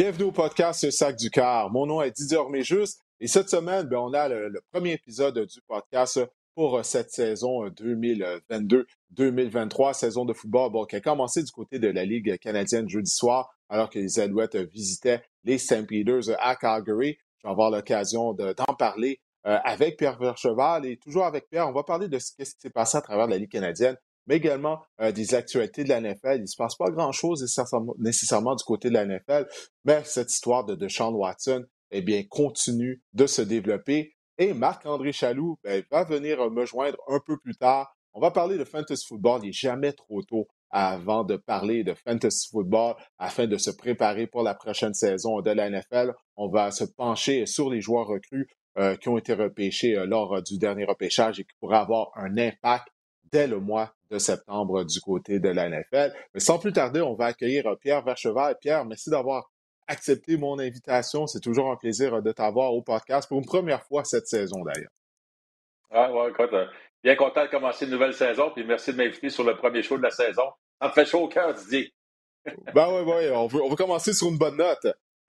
Bienvenue au podcast Sac du Car. Mon nom est Didier Orméjus et cette semaine, ben, on a le, premier épisode du podcast pour cette saison 2022-2023, saison de football bon, qui a commencé du côté de la Ligue canadienne jeudi soir, alors que les Alouettes visitaient les St. Peters à Calgary. Je vais avoir l'occasion d'en parler euh, avec Pierre Vercheval et toujours avec Pierre, on va parler de ce qui s'est passé à travers la Ligue canadienne mais également euh, des actualités de la NFL. Il ne se passe pas grand-chose nécessairement, du côté de la NFL, mais cette histoire de Deshaun Watson, eh bien, continue de se développer. Et Marc-André Chaloux ben, va venir me joindre un peu plus tard. On va parler de fantasy football. Il n'est jamais trop tôt avant de parler de fantasy football afin de se préparer pour la prochaine saison de la NFL. On va se pencher sur les joueurs recrues euh, qui ont été repêchés euh, lors du dernier repêchage et qui pourraient avoir un impact dès le mois de septembre du côté de la NFL. Mais sans plus tarder, on va accueillir euh, Pierre Vercheval. Pierre, merci d'avoir accepté mon invitation. C'est toujours un plaisir euh, de t'avoir au podcast pour une première fois cette saison d'ailleurs. Ah, ouais, écoute, euh, bien content de commencer une nouvelle saison, puis merci de m'inviter sur le premier show de la saison. Ça me fait chaud au cœur, Didier. ben oui, oui, on veut, on veut commencer sur une bonne note.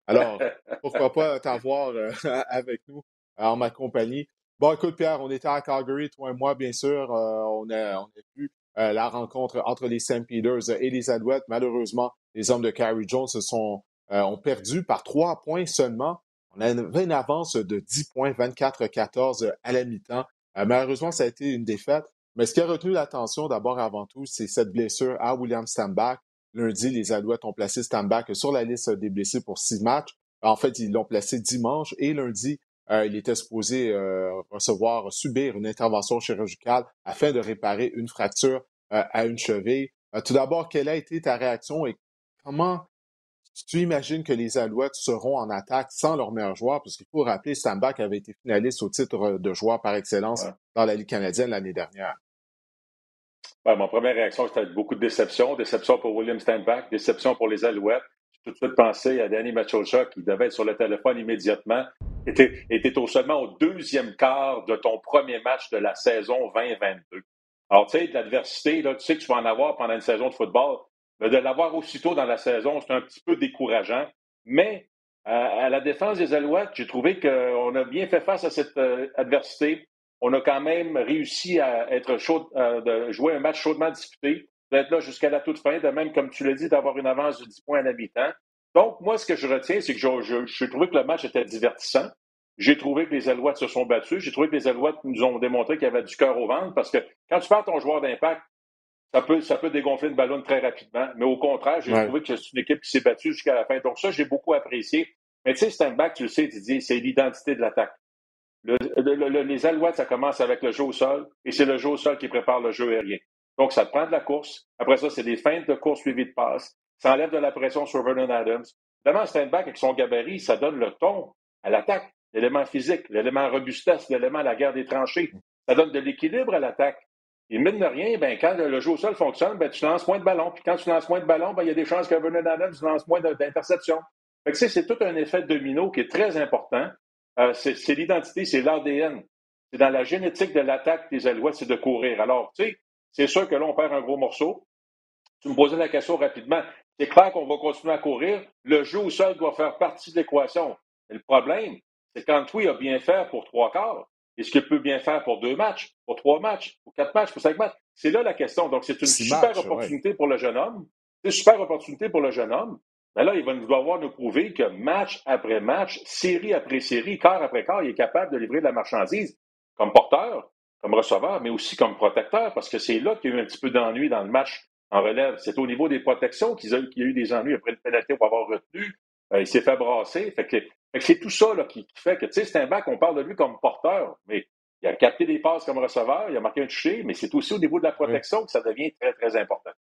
Alors, pourquoi pas t'avoir avec nous en ma compagnie. Bon, écoute, Pierre, on était à Calgary, toi et moi, bien sûr. on, a, on a vu euh, la rencontre entre les St. Peters et les Alouettes. Malheureusement, les hommes de Carrie Jones se sont, euh, ont perdu par trois points seulement. On avait une avance de 10 points, 24-14 à la mi-temps. Euh, malheureusement, ça a été une défaite. Mais ce qui a retenu l'attention d'abord avant tout, c'est cette blessure à William Stambach. Lundi, les Alouettes ont placé Stambach sur la liste des blessés pour six matchs. En fait, ils l'ont placé dimanche et lundi, il était supposé recevoir, subir une intervention chirurgicale afin de réparer une fracture à une cheville. tout d'abord, quelle a été ta réaction et comment tu imagines que les Alouettes seront en attaque sans leur meilleur joueur? Parce qu'il faut rappeler, Stambach avait été finaliste au titre de joueur par excellence dans la Ligue canadienne l'année dernière. Ouais, ma première réaction, c'était beaucoup de déception. Déception pour William Steinbach, déception pour les Alouettes. Tout de suite pensé à Danny Machocha qui devait être sur le téléphone immédiatement. Était, était seulement au deuxième quart de ton premier match de la saison 2022. Alors, tu sais, l'adversité, tu sais que tu vas en avoir pendant une saison de football. Mais de l'avoir aussitôt dans la saison, c'est un petit peu décourageant. Mais à la défense des Alouettes, j'ai trouvé qu'on a bien fait face à cette euh, adversité. On a quand même réussi à être chaud, euh, de jouer un match chaudement disputé, d'être là jusqu'à la toute fin, de même, comme tu l'as dit, d'avoir une avance de 10 points à l'habitant. Donc, moi, ce que je retiens, c'est que j'ai trouvé que le match était divertissant. J'ai trouvé que les Alouettes se sont battus. J'ai trouvé que les Alouettes nous ont démontré qu'il y avait du cœur au ventre parce que quand tu perds ton joueur d'impact, ça peut, ça peut dégonfler une ballon très rapidement. Mais au contraire, j'ai trouvé que c'est une équipe qui s'est battue jusqu'à la fin. Donc ça, j'ai beaucoup apprécié. Mais tu sais, stand-back, tu le sais, tu dis, c'est l'identité de l'attaque. les Alouettes, ça commence avec le jeu au sol, et c'est le jeu au sol qui prépare le jeu aérien. Donc, ça te prend de la course. Après ça, c'est des feintes de course suivies de passe. Ça enlève de la pression sur Vernon Adams. Évidemment, stand-back, avec son gabarit, ça donne le ton à l'attaque l'élément physique, l'élément robustesse, l'élément la guerre des tranchées. Ça donne de l'équilibre à l'attaque. Et mine de rien, ben, quand le jeu au sol fonctionne, ben, tu lances moins de ballons. Puis quand tu lances moins de ballons, ben, il y a des chances que Vernon Adams lance moins d'interceptions. c'est tout un effet domino qui est très important. Euh, c'est l'identité, c'est l'ADN. C'est dans la génétique de l'attaque des Alouettes, c'est de courir. Alors, tu sais, c'est sûr que là, on perd un gros morceau. Tu me posais la question rapidement. C'est clair qu'on va continuer à courir. Le jeu au sol doit faire partie de l'équation. Le problème, c'est quand oui a bien fait pour trois quarts, est-ce qu'il peut bien faire pour deux matchs, pour trois matchs, pour quatre matchs, pour cinq matchs? C'est là la question. Donc, c'est une super opportunité pour le jeune homme. C'est une super opportunité pour le jeune homme. Mais là, il va nous devoir nous prouver que match après match, série après série, quart après quart, il est capable de livrer de la marchandise comme porteur, comme receveur, mais aussi comme protecteur, parce que c'est là qu'il y a eu un petit peu d'ennui dans le match en relève. C'est au niveau des protections qu'il y, a eu des ennuis après une pénalité pour avoir retenu. Euh, il s'est fait brasser. Fait que c'est tout ça là, qui, fait que, tu sais, c'est un bac, on parle de lui comme porteur, mais il a capté des passes comme receveur, il a marqué un toucher, mais c'est aussi au niveau de la protection que ça devient très, très important.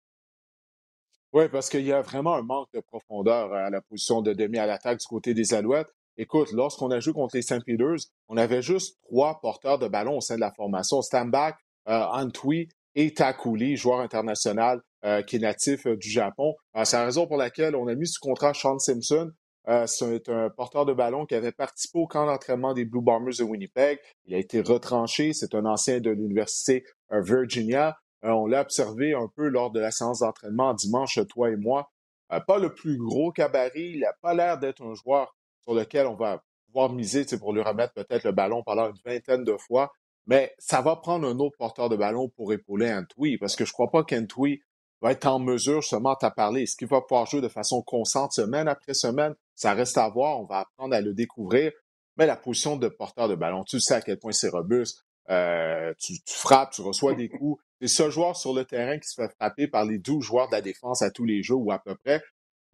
Oui, parce qu'il y a vraiment un manque de profondeur à la position de demi à l'attaque du côté des Alouettes. Écoute, lorsqu'on a joué contre les St. Peters, on avait juste trois porteurs de ballon au sein de la formation. Stambach, euh, Antwi et Takuli, joueur international euh, qui est natif euh, du Japon. C'est la raison pour laquelle on a mis sous contrat Sean Simpson, euh, c'est un porteur de ballon qui avait participé au camp d'entraînement des Blue Bombers de Winnipeg. Il a été retranché. C'est un ancien de l'Université euh, Virginia. Euh, on l'a observé un peu lors de la séance d'entraînement dimanche, toi et moi. pas le plus gros cabaret. Il n'a pas l'air d'être un joueur sur lequel on va pouvoir miser pour lui remettre peut-être le ballon pendant une vingtaine de fois. Mais ça va prendre un autre porteur de ballon pour épauler Antwi, parce que je ne crois pas qu'Antwi va être en mesure justement à parler. Est-ce qu'il va pouvoir jouer de façon constante semaine après semaine? Ça reste à voir. On va apprendre à le découvrir. Mais la position de porteur de ballon, tu sais à quel point c'est robuste. Euh, tu, frappes, tu reçois des coups. C'est ce joueur sur le terrain qui se fait frapper par les 12 joueurs de la défense à tous les jeux ou à peu près.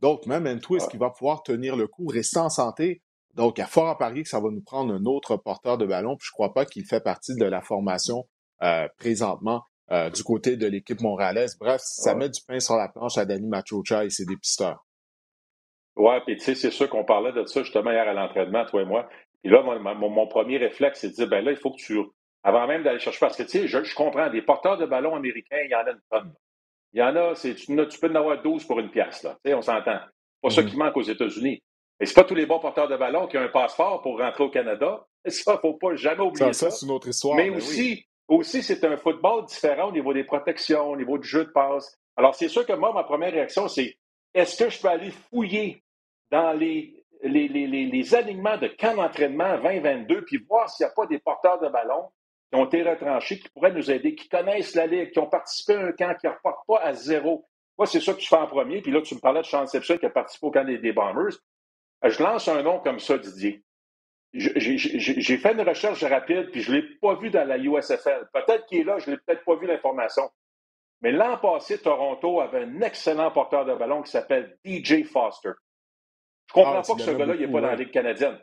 Donc, même Antwi, est-ce qu'il va pouvoir tenir le coup, rester en santé? Donc, il y a fort à parier que ça va nous prendre un autre porteur de ballon. Puis je ne crois pas qu'il fait partie de la formation euh, présentement euh, du côté de l'équipe montréalaise. Bref, ça met du pain sur la planche à Danny Machocha et ses dépisteurs. Ouais, puis tu sais, c'est sûr qu'on parlait de ça justement hier à l'entraînement, toi et moi. Et là, mon, premier réflexe, c'est de dire, ben là, il faut que tu, avant même d'aller chercher, parce que tu sais, je, comprends, des porteurs de ballon américains, il y en a une tonne. Il y en a, tu, tu, peux en avoir 12 pour une pièce, là. On s'entend. Pas ça mm-hmm. qui manque aux États-Unis. Et c'est pas tous les bons porteurs de ballon qui ont un passeport pour rentrer au Canada. Ça, faut pas jamais oublier ça. Ça, c'est une autre histoire. Mais, aussi, aussi c'est un football différent au niveau des protections, au niveau du jeu de passe. Alors, c'est sûr que moi, ma première réaction, c'est est-ce que je peux aller fouiller dans les, les, les, les alignements de camp d'entraînement 2022 puis voir s'il n'y a pas des porteurs de ballon? Qui ont été retranchés, qui pourraient nous aider, qui connaissent la Ligue, qui ont participé à un camp, qui ne repartent pas à zéro. Moi, c'est ça que je fais en premier. Puis là, tu me parlais de Sean Simpson qui a participé au camp des Bombers. Je lance un nom comme ça, Didier. J'ai fait une recherche rapide, puis je ne l'ai pas vu dans la USFL. Peut-être qu'il est là, je ne l'ai peut-être pas vu l'information. Mais l'an passé, Toronto avait un excellent porteur de ballon qui s'appelle DJ Foster. Je ne comprends ah, pas que ce gars-là n'est pas dans la Ligue canadienne.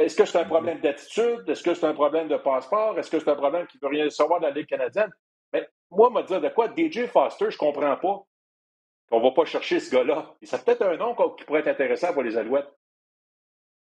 Est-ce que c'est un problème d'attitude? Est-ce que c'est un problème de passeport? Est-ce que c'est un problème qui ne veut rien savoir de la Ligue canadienne? Mais moi, me dire de quoi? DJ Foster, je ne comprends pas qu'on ne va pas chercher ce gars-là. C'est peut-être un nom qui pourrait être intéressant pour les Alouettes.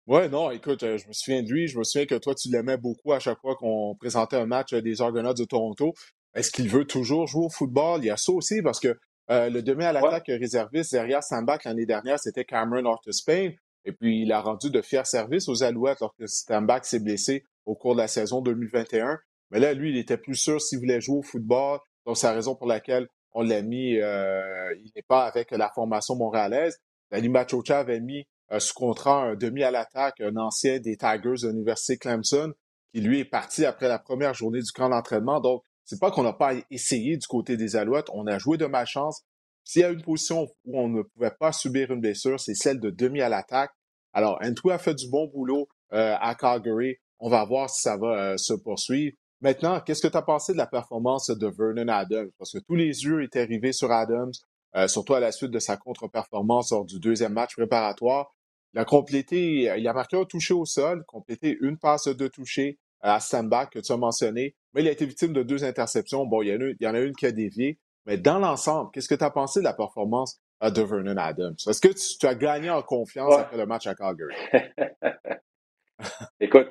Oui, non, écoute, euh, je me souviens de lui. Je me souviens que toi, tu l'aimais beaucoup à chaque fois qu'on présentait un match des Argonauts de Toronto. Est-ce qu'il veut toujours jouer au football? Il y a ça aussi parce que euh, le demi à l'attaque réserviste derrière Sandbach l'année dernière, c'était Cameron Spain. Et puis, il a rendu de fiers services aux Alouettes lorsque Sandbach s'est blessé au cours de la saison 2021. Mais là, lui, il était plus sûr s'il voulait jouer au football. Donc, c'est la raison pour laquelle on l'a mis, euh, il n'est pas avec la formation montréalaise. Danny Machocha avait mis euh, sous contrat un demi à l'attaque, un ancien des Tigers de l'Université Clemson, qui lui est parti après la première journée du camp d'entraînement. Donc, c'est pas qu'on n'a pas essayé du côté des Alouettes, on a joué de malchance. S'il y a une position où on ne pouvait pas subir une blessure, c'est celle de demi à l'attaque. Alors, Antou a fait du bon boulot euh, à Calgary. On va voir si ça va se poursuivre. Maintenant, qu'est-ce que tu as pensé de la performance de Vernon Adams? Parce que tous les yeux étaient rivés sur Adams, euh, surtout à la suite de sa contre-performance lors du deuxième match préparatoire. Il a complété, il a marqué un touché au sol, complété une passe de toucher à Sandbach que tu as mentionné, mais il a été victime de deux interceptions. Bon, il y en a, une, qui a dévié. Mais dans l'ensemble, qu'est-ce que tu as pensé de la performance de Vernon Adams? Est-ce que tu, as gagné en confiance après le match à Calgary? Écoute,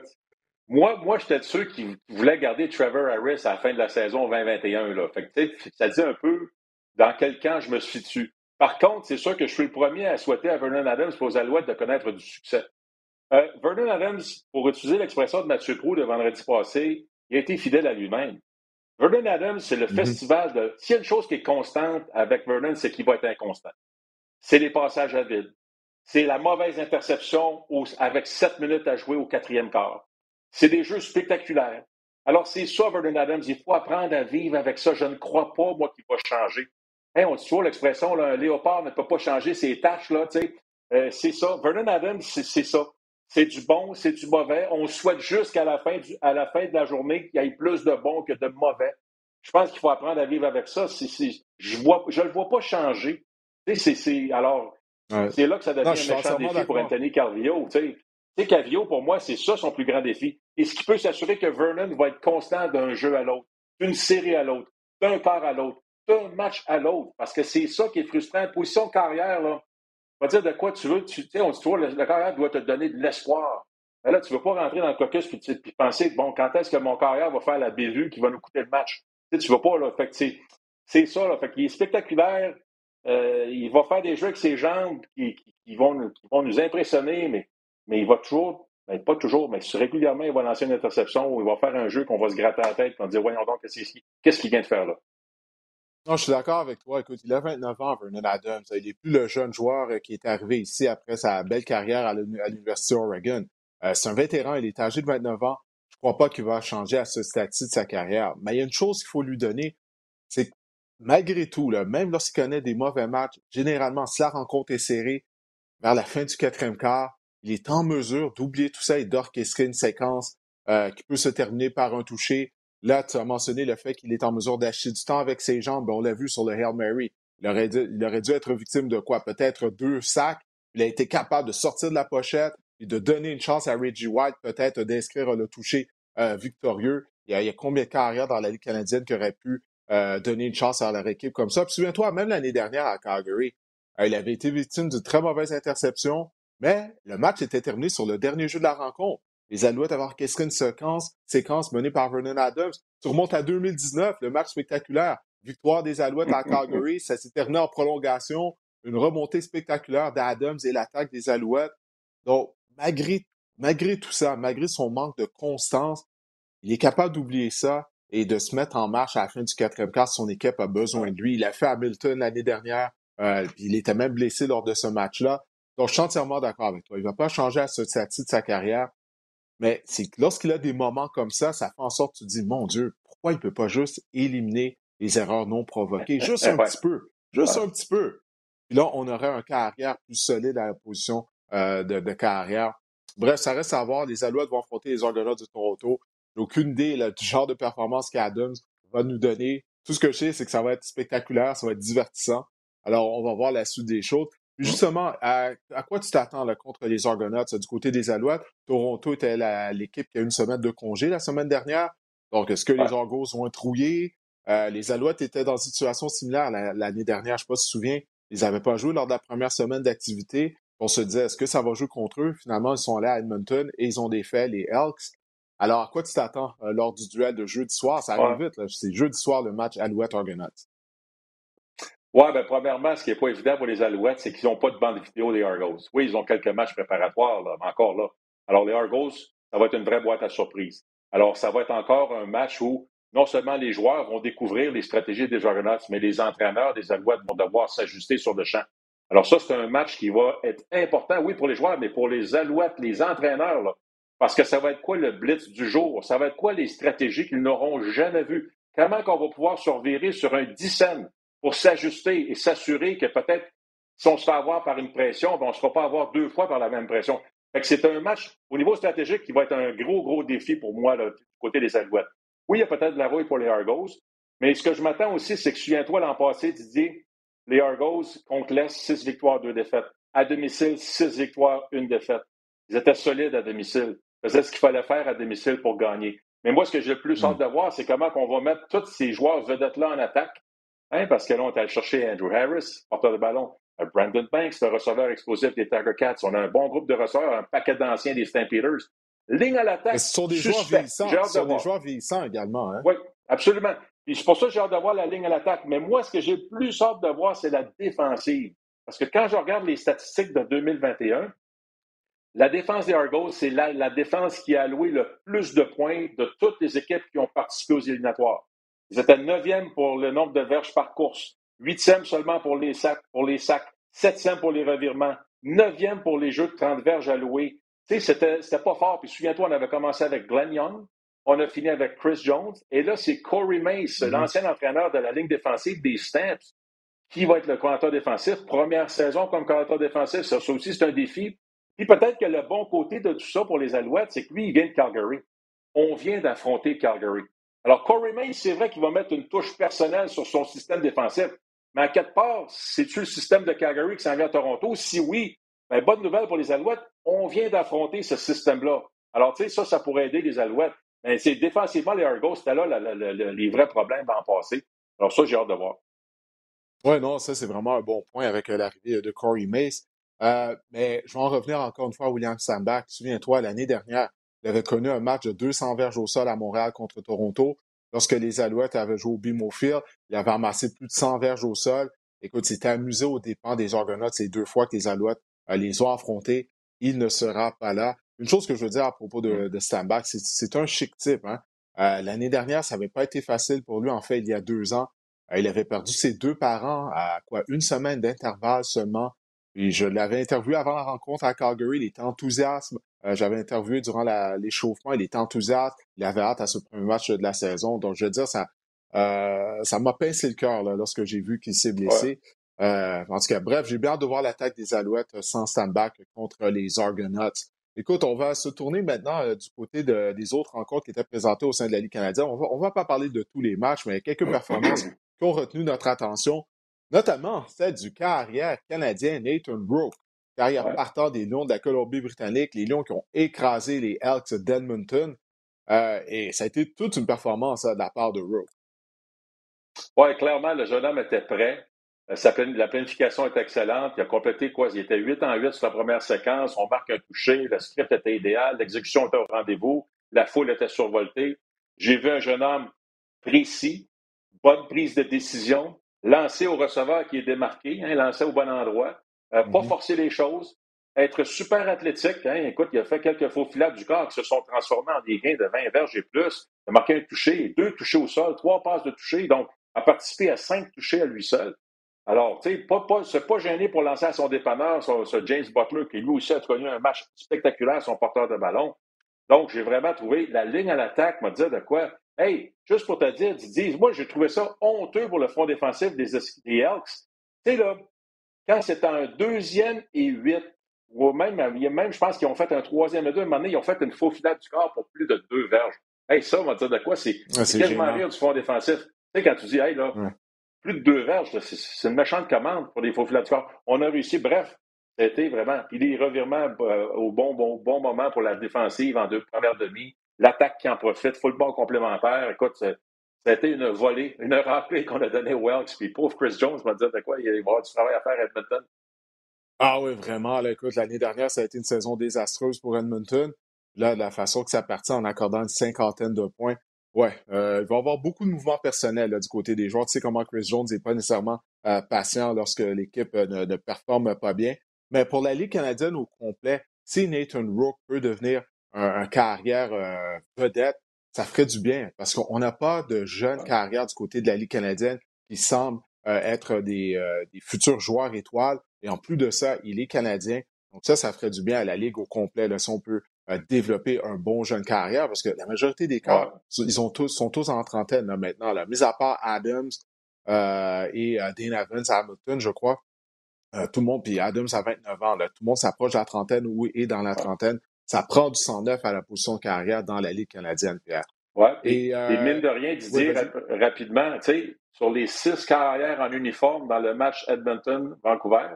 moi, moi j'étais de ceux qui voulaient garder Trevor Harris à la fin de la saison 2021. Là. Fait que, ça dit un peu dans quel camp je me suis dessus. Par contre, c'est sûr que je suis le premier à souhaiter à Vernon Adams pour aux Alouettes de connaître du succès. Euh, Vernon Adams, pour utiliser l'expression de Mathieu Prou de vendredi passé, il a été fidèle à lui-même. Vernon Adams, c'est le mm-hmm. festival de. S'il y a une chose qui est constante avec Vernon, c'est qu'il va être inconstant. C'est les passages à vide. C'est la mauvaise interception avec sept minutes à jouer au quatrième quart. C'est des jeux spectaculaires. Alors, c'est ça, Vernon Adams. Il faut apprendre à vivre avec ça. Je ne crois pas, moi, qu'il va changer. on dit toujours l'expression, un léopard ne peut pas changer ses tâches, là, tu sais. Euh, c'est ça. Vernon Adams, c'est ça. C'est du bon, c'est du mauvais. On souhaite jusqu'à la fin à la fin de la journée qu'il y ait plus de bon que de mauvais. Je pense qu'il faut apprendre à vivre avec ça. je je le vois pas changer. c'est, alors, c'est là que ça devient un méchant défi pour Anthony Carvio. Tu sais, Carvio, pour moi, c'est ça son plus grand défi. Est-ce qu'il peut s'assurer que Vernon va être constant d'un jeu à l'autre, d'une série à l'autre, d'un quart à l'autre, d'un match à l'autre? Parce que c'est ça qui est frustrant. Position carrière, là, va dire de quoi tu veux. Tu sais, on dit toujours, le, carrière doit te donner de l'espoir. Mais là, tu ne veux pas rentrer dans le caucus puis, penser, bon, quand est-ce que mon carrière va faire la bévue qui va nous coûter le match? Tu sais, ne veux pas, là. Fait que c'est ça, là. Fait qu'il est spectaculaire. Euh, il va faire des jeux avec ses jambes qui, vont, qui vont nous impressionner, mais, mais il va toujours ben, pas toujours, mais régulièrement, il va lancer une interception ou il va faire un jeu qu'on va se gratter la tête et on va dire Voyons donc, qu'est-ce qu'il vient de faire là? Non, je suis d'accord avec toi. Écoute, il a 29 ans, Vernon Adams. Il n'est plus le jeune joueur euh, qui est arrivé ici après sa belle carrière à l'Université Oregon. Euh, c'est un vétéran, il est âgé de 29 ans. Je ne crois pas qu'il va changer à ce statut de sa carrière. Mais il y a une chose qu'il faut lui donner, c'est que malgré tout, là, même lorsqu'il connaît des mauvais matchs, généralement, si la rencontre est serrée, vers la fin du quatrième quart, il est en mesure d'oublier tout ça et d'orchestrer une séquence euh, qui peut se terminer par un toucher. Là, tu as mentionné le fait qu'il est en mesure d'acheter du temps avec ses jambes. Ben, on l'a vu sur le Hail Mary. Il aurait, dû, être victime de quoi? Peut-être deux sacs. Il a été capable de sortir de la pochette et de donner une chance à Reggie White, peut-être d'inscrire le toucher euh, victorieux. Il y, a, il y, a, combien de carrières dans la Ligue canadienne qui auraient pu euh, donner une chance à leur équipe comme ça? Puis souviens-toi, même l'année dernière à Calgary, euh, il avait été victime d'une très mauvaise interception, mais le match était terminé sur le dernier jeu de la rencontre. Les Alouettes avaient orchestré une séquence, séquence menée par Vernon Adams. Tu remontes à 2019, le match spectaculaire. Victoire des Alouettes à Calgary, ça s'est terminé en prolongation. Une remontée spectaculaire d'Adams et l'attaque des Alouettes. Donc, malgré, malgré tout ça, malgré son manque de constance, il est capable d'oublier ça et de se mettre en marche à la fin du quatrième quart. Son équipe a besoin de lui. Il a fait Hamilton l'année dernière. Euh, il était même blessé lors de ce match-là. Donc, je suis entièrement d'accord avec toi. Il ne va pas changer à ce stade de sa carrière. Mais c'est lorsqu'il a des moments comme ça, ça fait en sorte que tu te dis, mon Dieu, pourquoi il ne peut pas juste éliminer les erreurs non provoquées? Juste un petit peu. Juste un petit peu. Puis là, on aurait un carrière plus solide à la position euh, de, carrière. Bref, ça reste à voir. Les Alouettes vont affronter les Argonauts de Toronto. J'ai aucune idée du genre de performance qu'Adams va nous donner. Tout ce que je sais, c'est que ça va être spectaculaire, ça va être divertissant. Alors, on va voir la suite des choses. Justement, à, quoi tu t'attends contre les Argonauts du côté des Alouettes? Toronto était l'équipe qui a une semaine de congé la semaine dernière. Donc, est-ce que les Argos vont être rouillés? Euh, les Alouettes étaient dans une situation similaire l'année dernière. Je ne sais pas si tu te souviens. Ils n'avaient pas joué lors de la première semaine d'activité. On se disait, est-ce que ça va jouer contre eux? Finalement, ils sont allés à Edmonton et ils ont défait les Elks. Alors, à quoi tu t'attends euh, lors du duel de jeudi soir? Ça arrive vite. C'est jeudi soir le match Alouette-Argonauts. Oui, bien, premièrement, ce qui n'est pas évident pour les Alouettes, c'est qu'ils n'ont pas de bande vidéo des Argos. Oui, ils ont quelques matchs préparatoires, mais encore là. Alors, les Argos, ça va être une vraie boîte à surprise. Alors, ça va être encore un match où non seulement les joueurs vont découvrir les stratégies des Argonauts, mais les entraîneurs des Alouettes vont devoir s'ajuster sur le champ. Alors, ça, c'est un match qui va être important, oui, pour les joueurs, mais pour les Alouettes, les entraîneurs, parce que ça va être quoi le blitz du jour? Ça va être quoi les stratégies qu'ils n'auront jamais vues? Comment qu'on va pouvoir surveiller sur un dixième pour s'ajuster et s'assurer que peut-être, si on se fait avoir par une pression, ben, on ne se fera pas avoir deux fois par la même pression. c'est un match au niveau stratégique qui va être un gros, gros défi pour moi du côté des Alouettes. Oui, il y a peut-être de la rouille pour les Argos, mais ce que je m'attends aussi, c'est que souviens-toi l'an passé, Didier, les Argos contre l'Est, six victoires, deux défaites. À domicile, six victoires, une défaite. Ils étaient solides à domicile. Ils faisaient ce qu'il fallait faire à domicile pour gagner. Mais moi, ce que j'ai le plus hâte mm. de voir, c'est comment on va mettre tous ces joueurs vedettes-là en attaque Hein, parce que là, on est allé chercher Andrew Harris, porteur de ballon, euh, Brandon Banks, le receveur explosif des Tiger Cats. On a un bon groupe de receveurs, un paquet d'anciens des Stampeders. Ligne à l'attaque. Ce sont des joueurs vieillissants. Ce sont des joueurs vieillissants également. Hein? Oui, absolument. c'est pour ça que j'ai hâte de voir la ligne à l'attaque. Mais moi, ce que j'ai plus hâte de voir, c'est la défensive. Parce que quand je regarde les statistiques de 2021, la défense des Argos, c'est la, la, défense qui a alloué le plus de points de toutes les équipes qui ont participé aux éliminatoires. Ils étaient neuvième pour le nombre de verges par course, huitième seulement pour les sacs, pour les sacs, septième pour les revirements, neuvième pour les jeux de 30 verges alloués. Tu sais, c'était, c'était pas fort. Puis souviens-toi, on avait commencé avec Glenn Young, on a fini avec Chris Jones, et là, c'est Corey Mace, mm-hmm. l'ancien entraîneur de la ligne défensive des Stamps, qui va être le coordinateur défensif. Première saison comme coordinateur défensif, ça, ça aussi, c'est un défi. Puis peut-être que le bon côté de tout ça pour les Alouettes, c'est que lui, il vient de Calgary. On vient d'affronter Calgary. Alors, Corey May, c'est vrai qu'il va mettre une touche personnelle sur son système défensif. Mais à quelque part, c'est-tu le système de Calgary qui s'en vient à Toronto? Si oui, ben, bonne nouvelle pour les Alouettes, on vient d'affronter ce système-là. Alors, tu sais, ça, ça pourrait aider les Alouettes. Mais c'est défensivement, les Argos, c'était là les vrais problèmes en passé. Alors, ça, j'ai hâte de voir. Oui, non, ça, c'est vraiment un bon point avec euh, l'arrivée de Corey Mace. Euh, mais je vais en revenir encore une fois à William Sandbach. Souviens-toi, l'année dernière, il avait connu un match de 200 verges au sol à Montréal contre Toronto. Lorsque les Alouettes avaient joué au BMO Field, il avait amassé plus de 100 verges au sol. Écoute, c'était amusé aux dépens des Argonauts ces deux fois que les Alouettes euh, les ont affrontés. Il ne sera pas là. Une chose que je veux dire à propos de, de Stambach, c'est un chic type. Hein? Euh, l'année dernière, ça n'avait pas été facile pour lui. En fait, il y a deux ans, il avait perdu ses deux parents à quoi une semaine d'intervalle seulement. Et je l'avais interviewé avant la rencontre à Calgary. Il était enthousiaste. J'avais interviewé durant l'échauffement. Il était enthousiaste. Il avait hâte à ce premier match de la saison. Donc, je veux dire, ça, ça m'a pincé le cœur lorsque j'ai vu qu'il s'est blessé. en tout cas, bref, j'ai bien hâte de voir l'attaque des Alouettes sans stand-back contre les Argonauts. Écoute, on va se tourner maintenant euh, du côté des autres rencontres qui étaient présentées au sein de la Ligue canadienne. On va, va pas parler de tous les matchs, mais quelques performances qui ont retenu notre attention, notamment celle du carrière canadien Nathan Rook, carrière partant des Lions de la Colombie-Britannique, les Lions qui ont écrasé les Elks d'Edmonton. Euh, et ça a été toute une performance hein, de la part de Rook. Oui, clairement, le jeune homme était prêt. Euh, la planification est excellente. Il a complété quoi? Il était 8 en 8 sur la première séquence. On marque un toucher. Le script était idéal. L'exécution était au rendez-vous. La foule était survoltée. J'ai vu un jeune homme précis, bonne prise de décision, lancé au receveur qui est démarqué, hein, lancé au bon endroit, euh, pas mm-hmm. forcer les choses, être super athlétique. Hein. Écoute, il a fait quelques faux filades du corps qui se sont transformés en des gains de 20 verges et plus. Il a marqué un toucher, deux touchés au sol, trois passes de toucher. Donc, a participé à cinq touchés à lui seul. Alors, tu sais, pas, pas, c'est pas gêné pour lancer à son dépanneur, ce James Butler, qui lui aussi a connu un match spectaculaire, son porteur de ballon. Donc, j'ai vraiment trouvé la ligne à l'attaque, m'a dit de quoi? Hey, juste pour te dire, Didier, moi, j'ai trouvé ça honteux pour le front défensif des, des Elks. Tu sais, là, quand c'est un deuxième et huit, ou même, même je pense qu'ils ont fait un troisième et deux, à un moment donné, ils ont fait une faux filade du corps pour plus de deux verges. Hey, ça, on va dire de quoi? C'est ah, quasiment rire du front défensif. Tu sais, quand tu dis, hey, là, plus de deux verges, c'est une méchante commande pour les faux filets On a réussi, bref, c'était vraiment. Puis les revirements euh, au bon, bon, bon moment pour la défensive en deux premières demi, l'attaque qui en profite, football complémentaire. Écoute, c'était une volée, une rappelée qu'on a donnée aux Elks. Puis pauvre Chris Jones m'a dit de quoi il va avoir du travail à faire à Edmonton. Ah oui, vraiment. écoute, l'année dernière, ça a été une saison désastreuse pour Edmonton. Là, de la façon que ça partit en accordant une cinquantaine de points, Ouais, euh, il va y avoir beaucoup de mouvements personnels du côté des joueurs. Tu sais comment Chris Jones n'est pas nécessairement euh, patient lorsque l'équipe euh, ne, performe pas bien. Mais pour la Ligue canadienne au complet, si Nathan Rook peut devenir un, carrière vedette, ça ferait du bien parce qu'on n'a pas de jeunes carrières du côté de la Ligue canadienne qui semblent être des, des, futurs joueurs étoiles. Et en plus de ça, il est canadien. Donc ça, ça ferait du bien à la Ligue au complet. Là, si on peut développer un bon jeune carrière parce que la majorité des cas, ils ont tous, sont tous en trentaine là, maintenant. Là. Mis à part Adams euh, et euh, Dean Evans à Hamilton, je crois. Euh, tout le monde, puis Adams a 29 ans, là, tout le monde s'approche de la trentaine ou est dans la trentaine. Ça prend du 109 à la position carrière dans la Ligue canadienne, Pierre. Oui, et, et, mine de rien, Didier, rapidement, tu sais, sur les six carrières en uniforme dans le match Edmonton-Vancouver,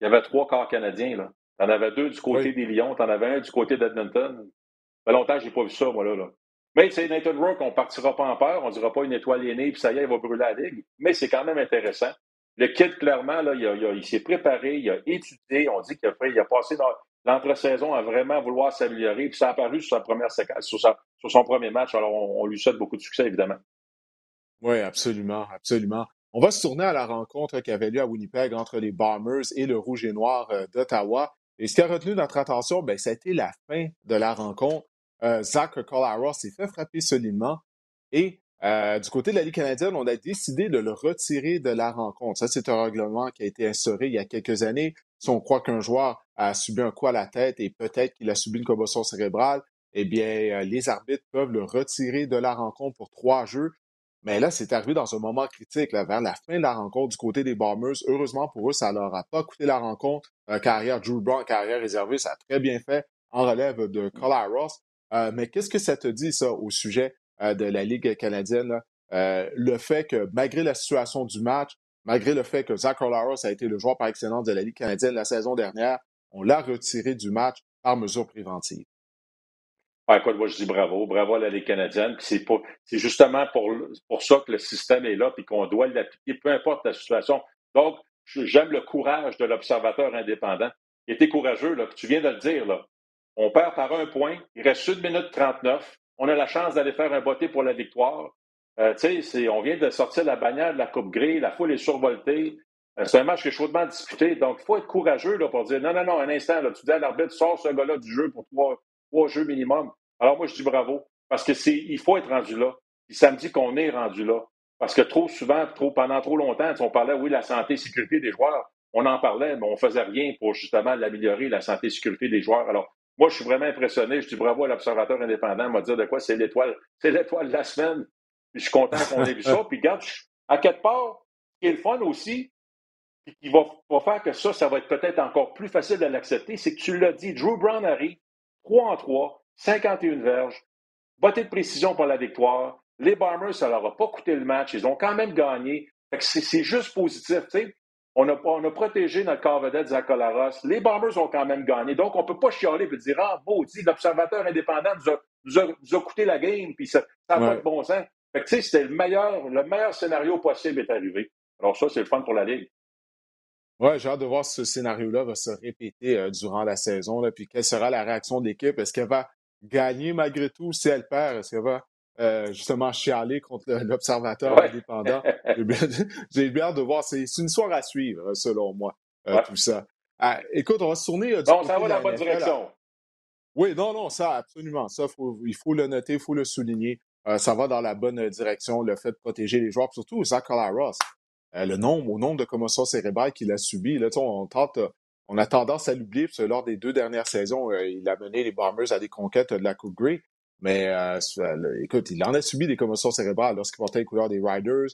il y avait trois corps canadiens. Là. T'en avais deux du côté des Lions, t'en avais un du côté d'Edmonton. Ça fait longtemps que j'ai pas vu ça, moi, là. Mais c'est Nathan Rourke, on partira pas en peur, on dira pas une étoile aînée, puis ça y est, il va brûler la ligue. Mais c'est quand même intéressant. Le kid, clairement, là, il, s'est préparé, il a étudié, on dit qu'il a, il a passé l'entre-saison à vraiment vouloir s'améliorer, puis ça a apparu sur sa première sur, son premier match. Alors, on, lui souhaite beaucoup de succès, évidemment. Oui, absolument, absolument. On va se tourner à la rencontre qui avait lieu à Winnipeg entre les Bombers et le Rouge et Noir euh, d'Ottawa. Et ce qui a retenu notre attention, ben, ça a été la fin de la rencontre. Euh, Zach Collara s'est fait frapper solidement. Et euh, du côté de la Ligue canadienne, on a décidé de le retirer de la rencontre. Ça, c'est un règlement qui a été instauré il y a quelques années. Si on croit qu'un joueur a subi un coup à la tête et peut-être qu'il a subi une commotion cérébrale, eh bien, euh, les arbitres peuvent le retirer de la rencontre pour trois jeux. Mais là, c'est arrivé dans un moment critique, vers la fin de la rencontre du côté des Bombers. Heureusement pour eux, ça leur a pas coûté la rencontre. Euh, carrière Drew Brown, carrière réservée, ça a très bien fait en relève de Collar Ross. Mais qu'est-ce que ça te dit, ça, au sujet de la Ligue canadienne? le fait que, malgré la situation du match, malgré le fait que Zach Ross a été le joueur par excellence de la Ligue canadienne la saison dernière, on l'a retiré du match par mesure préventive. Ah, écoute, moi, je dis bravo, bravo à la Ligue canadienne. c'est, c'est justement pour, pour ça que le système est là et qu'on doit l'appliquer, peu importe la situation. Donc, j'aime le courage de l'observateur indépendant. Il était courageux, là, tu viens de le dire. Là. On perd par un point, il reste une minute 39. On a la chance d'aller faire un botté pour la victoire. Euh, on vient de sortir la bannière de la Coupe Gris, la foule est survoltée. Euh, c'est un match qui est chaudement disputé. Donc, il faut être courageux là, pour dire non, non, non, un instant, tu dis à l'arbitre, sors ce gars-là du jeu pour trois, jeux minimum. Alors moi, je dis bravo, parce que c'est, il faut être rendu là. Puis ça me dit qu'on est rendu là. Parce que trop souvent, trop, pendant trop longtemps, on parlait, oui, la santé et sécurité des joueurs. On en parlait, mais on ne faisait rien pour justement l'améliorer, la santé et sécurité des joueurs. Alors, moi, je suis vraiment impressionné. Je dis bravo à l'observateur indépendant. m'a dit de quoi c'est l'étoile. C'est l'étoile de la semaine. Puis je suis content qu'on ait vu ça. Puis regarde, à quelque part, ce qui est le fun aussi, puis qui va, faire que ça, ça va être peut-être encore plus facile de l'accepter, c'est que tu l'as dit, Drew Brown arrive, 3 en 3, 51 verges, bottée de précision pour la victoire. Les Bombers, ça leur a pas coûté le match. Ils ont quand même gagné. c'est juste positif. On a, on a protégé notre corps vedette, Zach Colaros. Les Bombers ont quand même gagné. Donc, on ne peut pas chialer et dire Ah, maudit, l'observateur indépendant nous a, nous, a, coûté la game, puis ça n'a pas de bon sens. Fait que, c'était le meilleur, le meilleur scénario possible est arrivé. Alors, ça, c'est le fun pour la Ligue. Oui, j'ai hâte de voir si ce scénario-là va se répéter euh, durant la saison. Là, puis quelle sera la réaction de l'équipe? Est-ce qu'elle va gagner malgré tout si elle perd? Est-ce qu'elle va euh, justement chialer contre l'observateur indépendant? J'ai bien hâte de voir. C'est une histoire à suivre, selon moi, euh, tout ça. Ah, écoute, on va se tourner. du ça va dans la bonne direction. Oui, non, non, ça, absolument. Ça, il faut le noter, il faut le souligner. ça va dans la bonne direction, le fait de protéger les joueurs, surtout Zach Ross. Euh, le nombre, au nombre de commotions cérébrales qu'il a subi. Là, on, tente, on a tendance à l'oublier, parce que lors des deux dernières saisons, euh, il a mené les Bombers à des conquêtes de la Coupe Grey. Mais euh, écoute, il en a subi des commotions cérébrales lorsqu'il portait les couleurs des Riders,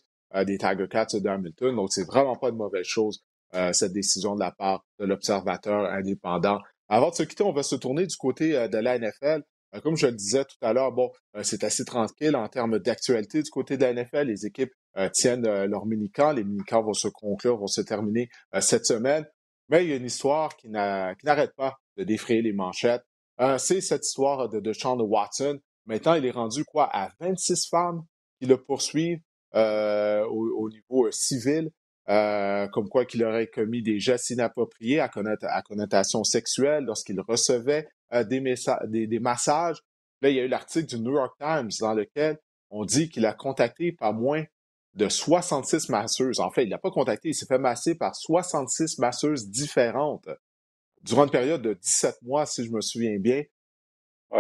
des Tiger Cats d'Hamilton. Donc, c'est vraiment pas une mauvaise chose, cette décision de la part de l'observateur indépendant. Avant de se quitter, on va se tourner du côté de la NFL. Comme je le disais tout à l'heure, bon, c'est assez tranquille en termes d'actualité du côté de la NFL. Les équipes euh, tiennent euh, leur mini-camp. Les mini-camps vont se conclure, vont se terminer euh, cette semaine. Mais il y a une histoire qui n'arrête pas de défrayer les manchettes. C'est cette histoire de, Sean Watson. Maintenant, il est rendu quoi à 26 femmes qui le poursuivent au, niveau civil, comme quoi qu'il aurait commis des gestes inappropriés à, connotation sexuelle lorsqu'il recevait des, massages. Là, il y a eu l'article du New York Times dans lequel on dit qu'il a contacté pas moins de 66 masseuses. En fait, il n'a pas contacté, il s'est fait masser par 66 masseuses différentes durant une période de 17 mois, si je me souviens bien.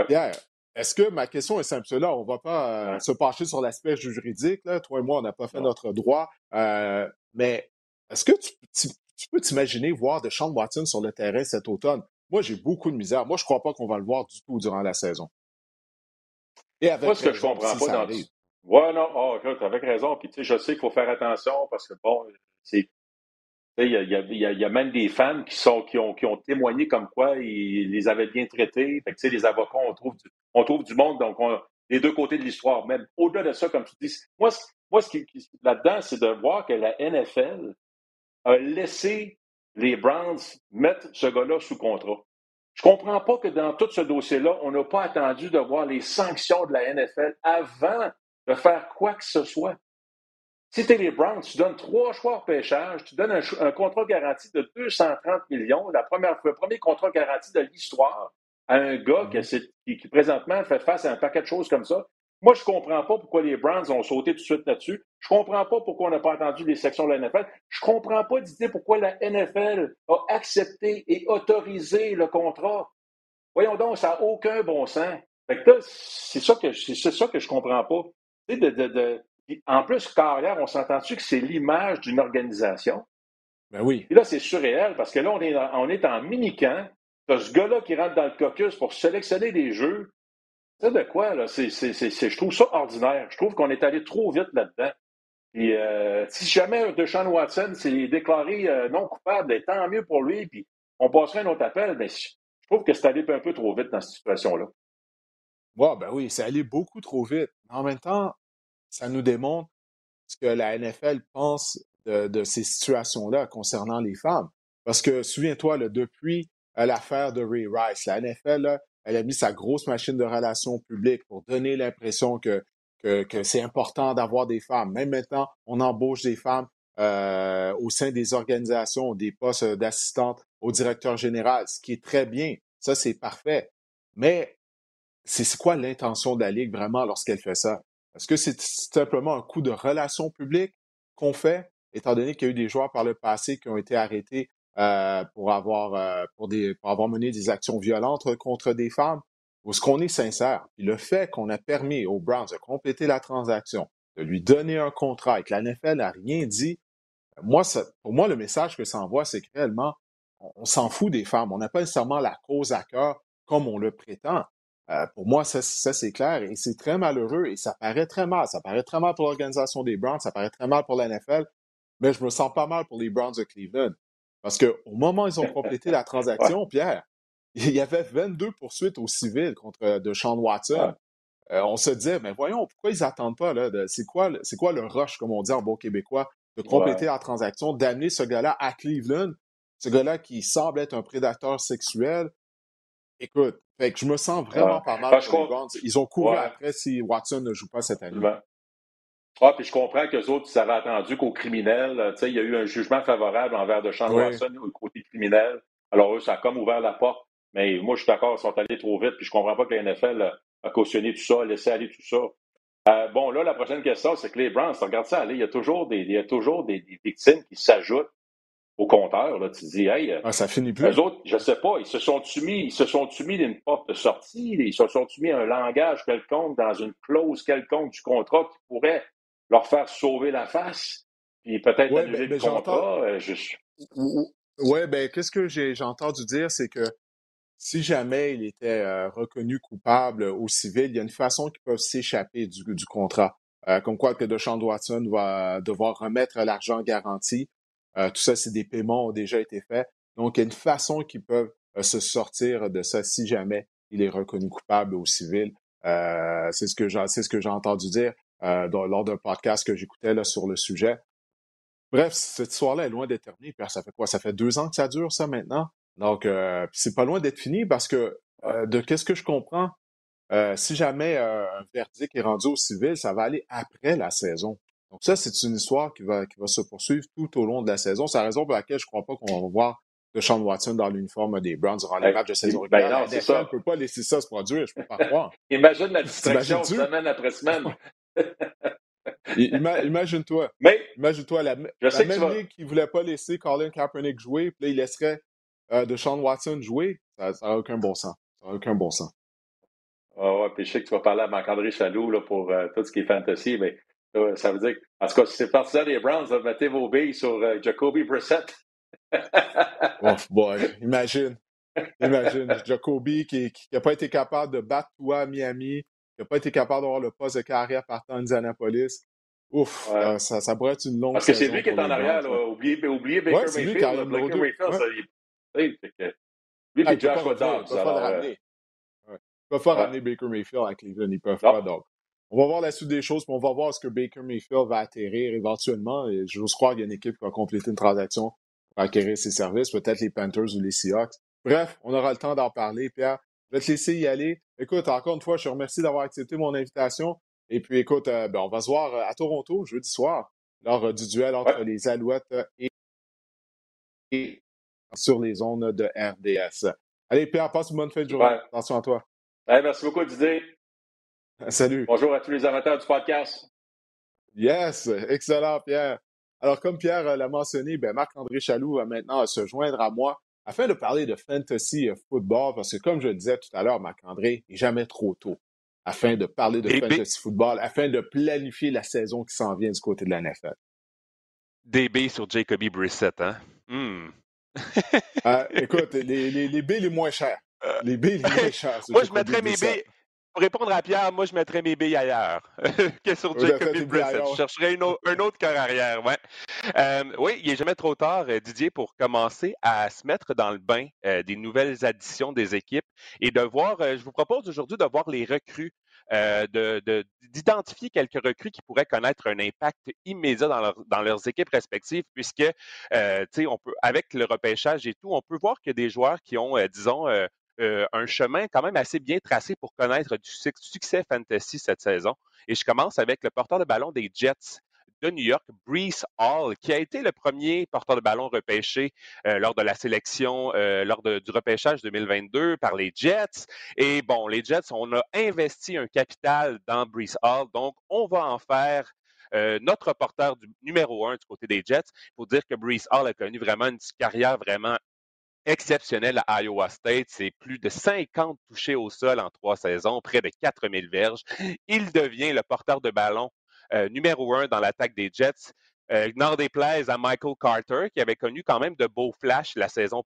Pierre, est-ce que ma question est simple? Là, on ne va pas euh, se pencher sur l'aspect juridique. Là. Toi et moi, on n'a pas fait notre droit. Euh, mais est-ce que tu, peux t'imaginer voir de Sean Watson sur le terrain cet automne? Moi, j'ai beaucoup de misère. Moi, je ne crois pas qu'on va le voir du tout durant la saison. Et avec moi, ce que je comprends pas dans, Ouais, non, oh, tu avec raison. Puis, tu sais, je sais qu'il faut faire attention parce que, bon, c'est. Il y a, même des fans qui, ont, témoigné comme quoi ils les avaient bien traités. Les avocats, on trouve du, on trouve du monde, donc on, les deux côtés de l'histoire. Même au-delà de ça, comme tu dis, moi, ce qui, là-dedans, c'est de voir que la NFL a laissé les Browns mettre ce gars-là sous contrat. Je comprends pas que dans tout ce dossier-là, on n'a pas attendu de voir les sanctions de la NFL avant de faire quoi que ce soit. Si tu es les Browns, tu donnes trois choix au pêchage, tu donnes un, contrat garanti de 230 millions, la première, le premier contrat garanti de l'histoire à un gars mm-hmm. qui, présentement fait face à un paquet de choses comme ça. Moi, je ne comprends pas pourquoi les Browns ont sauté tout de suite là-dessus. Je ne comprends pas pourquoi on n'a pas entendu les sections de la NFL. Je ne comprends pas d'idée pourquoi la NFL a accepté et autorisé le contrat. Voyons donc, ça n'a aucun bon sens. c'est ça que c'est ça que je comprends pas en plus, carrière, on s'entend-tu que c'est l'image d'une organisation? Ben oui. Et là, c'est surréel parce que là, on est, on est en mini-camp. T'as ce gars-là qui rentre dans le caucus pour sélectionner des jeux. C'est de quoi, là? C'est, je trouve ça ordinaire. Je trouve qu'on est allé trop vite là-dedans. Et euh, si jamais Deshaun Watson s'est déclaré euh, non coupable, ben, tant mieux pour lui, puis on passerait un autre appel, mais je trouve que c'est allé un peu trop vite dans cette situation-là. Ouais, ben oui, c'est allé beaucoup trop vite. En même temps, ça nous démontre ce que la NFL pense de, ces situations-là concernant les femmes. Parce que souviens-toi, depuis euh, l'affaire de Ray Rice, la NFL, elle a mis sa grosse machine de relations publiques pour donner l'impression que, que, c'est important d'avoir des femmes. Même maintenant, on embauche des femmes euh, au sein des organisations, des postes d'assistantes au directeur général, ce qui est très bien. Ça, c'est parfait. Mais c'est quoi l'intention de la Ligue vraiment lorsqu'elle fait ça? Est-ce que c'est simplement un coup de relations publiques qu'on fait, étant donné qu'il y a eu des joueurs par le passé qui ont été arrêtés euh, pour, avoir, euh, pour, des, pour avoir mené des actions violentes contre des femmes? Ou est-ce qu'on est sincère? Puis le fait qu'on a permis aux Browns de compléter la transaction, de lui donner un contrat et que la NFL n'a rien dit, moi, pour moi, le message que ça envoie, c'est que réellement, on, s'en fout des femmes. On n'a pas nécessairement la cause à cœur comme on le prétend. Euh, pour moi, ça, c'est clair et c'est très malheureux et ça paraît très mal. Ça paraît très mal pour l'organisation des Browns, ça paraît très mal pour la NFL, mais je me sens pas mal pour les Browns de Cleveland. Parce qu'au moment où ils ont complété la transaction, Pierre, il y avait 22 poursuites au civil contre euh, Deshaun Watson. Euh, on se disait, mais voyons, pourquoi ils n'attendent pas? Là, c'est, quoi, c'est quoi le rush, comme on dit en bon québécois, de compléter la transaction, d'amener ce gars-là à Cleveland, ce gars-là qui semble être un prédateur sexuel? Écoute, fait que je me sens vraiment pas mal pour les Browns. Ils ont couru après si Watson ne joue pas cette année. Ah, puis je comprends qu'eux autres, ils avaient attendu qu'au criminel, il y a eu un jugement favorable envers Deshaun Watson au côté criminel. Alors eux, ça a comme ouvert la porte mais moi, je suis d'accord, ils sont allés trop vite, puis je comprends pas que la NFL a cautionné tout ça, a laissé aller tout ça. Euh, bon, là, la prochaine question, c'est que les Browns, regarde ça aller, il y a toujours des, il y a toujours des, victimes qui s'ajoutent au compteur. Là. Tu dis, hey, ah, ça finit plus. Les autres, je sais pas, ils se sont mis, ils se sont mis d'une porte de sortie, ils se sont mis un langage quelconque dans une clause quelconque du contrat qui pourrait leur faire sauver la face, puis peut-être ouais, annuler le contrat. Euh, oui, ben, qu'est-ce que j'ai entendu dire, c'est que si jamais il était euh, reconnu coupable au civil, il y a une façon qu'ils peuvent s'échapper du, du, contrat. Euh, comme quoi que Deshaun Watson va devoir remettre l'argent garanti. Euh, tout ça, c'est des paiements ont déjà été faits. Donc, il y a une façon qu'ils peuvent se sortir de ça si jamais il est reconnu coupable au civil. c'est ce que j'ai, c'est ce que j'ai entendu dire lors d'un podcast que j'écoutais là sur le sujet. Bref, cette histoire-là est loin d'être terminée. ça fait quoi? Ça fait deux ans que ça dure, ça, maintenant? Donc, euh, c'est pas loin d'être fini parce que euh, de qu'est-ce que je comprends, euh, si jamais un verdict est rendu au civil, ça va aller après la saison. Donc ça, c'est une histoire qui va, qui va se poursuivre tout au long de la saison. C'est la raison pour laquelle je crois pas qu'on va voir de Sean Watson dans l'uniforme des Browns durant les matchs de saison ben régulière. Ben non, ne peut pas laisser ça se produire, je peux pas croire. Imagine la distraction semaine après semaine. Imagine-toi. Mais imagine-toi la, la même ligue qui voulait pas laisser Colin Kaepernick jouer, puis là, il laisserait euh, de Sean Watson jouer, ça n'a aucun bon sens. Ça n'a aucun bon sens. Ah ouais, puis je sais que tu vas parler à Marc-André Chaloux là, pour euh, tout ce qui est fantasy, mais ça veut dire que, en tout cas, si c'est parti des Browns, mettez vos billes sur euh, Jacoby Brissett. oh boy, imagine. Imagine, Jacoby qui n'a pas été capable de battre toi à Miami, qui n'a pas été capable d'avoir le poste de carrière partant à Indianapolis. Ouf, ça, ça pourrait être une longue Parce que c'est lui qui est en arrière, là. Oubliez, oubliez Baker ouais, Mayfield. Baker Mayfield, lui et ah, Josh Dobbs. Ils peuvent pas ramener. Ils peuvent pas ramener Baker Mayfield à Cleveland. Ils peuvent pas. Donc, on va voir la suite des choses, puis on va voir ce que Baker Mayfield va atterrir éventuellement. Et j'ose croire qu'il y a une équipe qui va compléter une transaction pour acquérir ses services, peut-être les Panthers ou les Seahawks. Bref, on aura le temps d'en parler. Pierre, je vais te laisser y aller. Écoute, encore une fois, je te remercie d'avoir accepté mon invitation. Et puis, écoute, euh, ben, on va se voir euh, à Toronto jeudi soir lors euh, du duel entre les Alouettes et sur les zones de RDS. Allez, Pierre, passe une bonne fin de journée. Attention à toi. merci beaucoup, Didier. Salut. Bonjour à tous les amateurs du podcast. Yes, excellent, Pierre. Alors, comme Pierre l'a mentionné, ben, Marc-André Chaloux va maintenant se joindre à moi afin de parler de fantasy football, parce que comme je le disais tout à l'heure, Marc-André, il n'est jamais trop tôt afin de parler de fantasy football, afin de planifier la saison qui s'en vient du côté de la NFL. DB sur Jacoby Brissett, hein? Hmm. Ah, écoute, les, les, les billes les moins chers. Les billes les moins chers. moi, je mettrais mes billes. Pour répondre à Pierre, moi, je mettrais mes billes ailleurs que sur Jacoby Brissett. Je chercherais un autre cœur arrière. Ouais. Euh, oui, il n'est jamais trop tard, euh, Didier, pour commencer à se mettre dans le bain euh, des nouvelles additions des équipes et de voir, je vous propose aujourd'hui de voir les recrues euh, d'identifier quelques recrues qui pourraient connaître un impact immédiat dans, dans leurs équipes respectives, puisque, euh, on peut, avec le repêchage et tout, on peut voir a des joueurs qui ont, euh, disons, euh, un chemin quand même assez bien tracé pour connaître du succès fantasy cette saison. Et je commence avec le porteur de ballon des Jets de New York, Brees Hall, qui a été le premier porteur de ballon repêché euh, lors de la sélection, euh, lors du repêchage 2022 par les Jets. Et bon, les Jets, on a investi un capital dans Brees Hall, donc on va en faire notre porteur numéro un du côté des Jets. Il faut dire que Brees Hall a connu vraiment une carrière vraiment exceptionnelle à Iowa State. C'est plus de 50 touchés au sol en trois saisons, près de 4000 verges. Il devient le porteur de ballon numéro un dans l'attaque des Jets. Euh, n'en déplaise à Michael Carter, qui avait connu quand même de beaux flashs la saison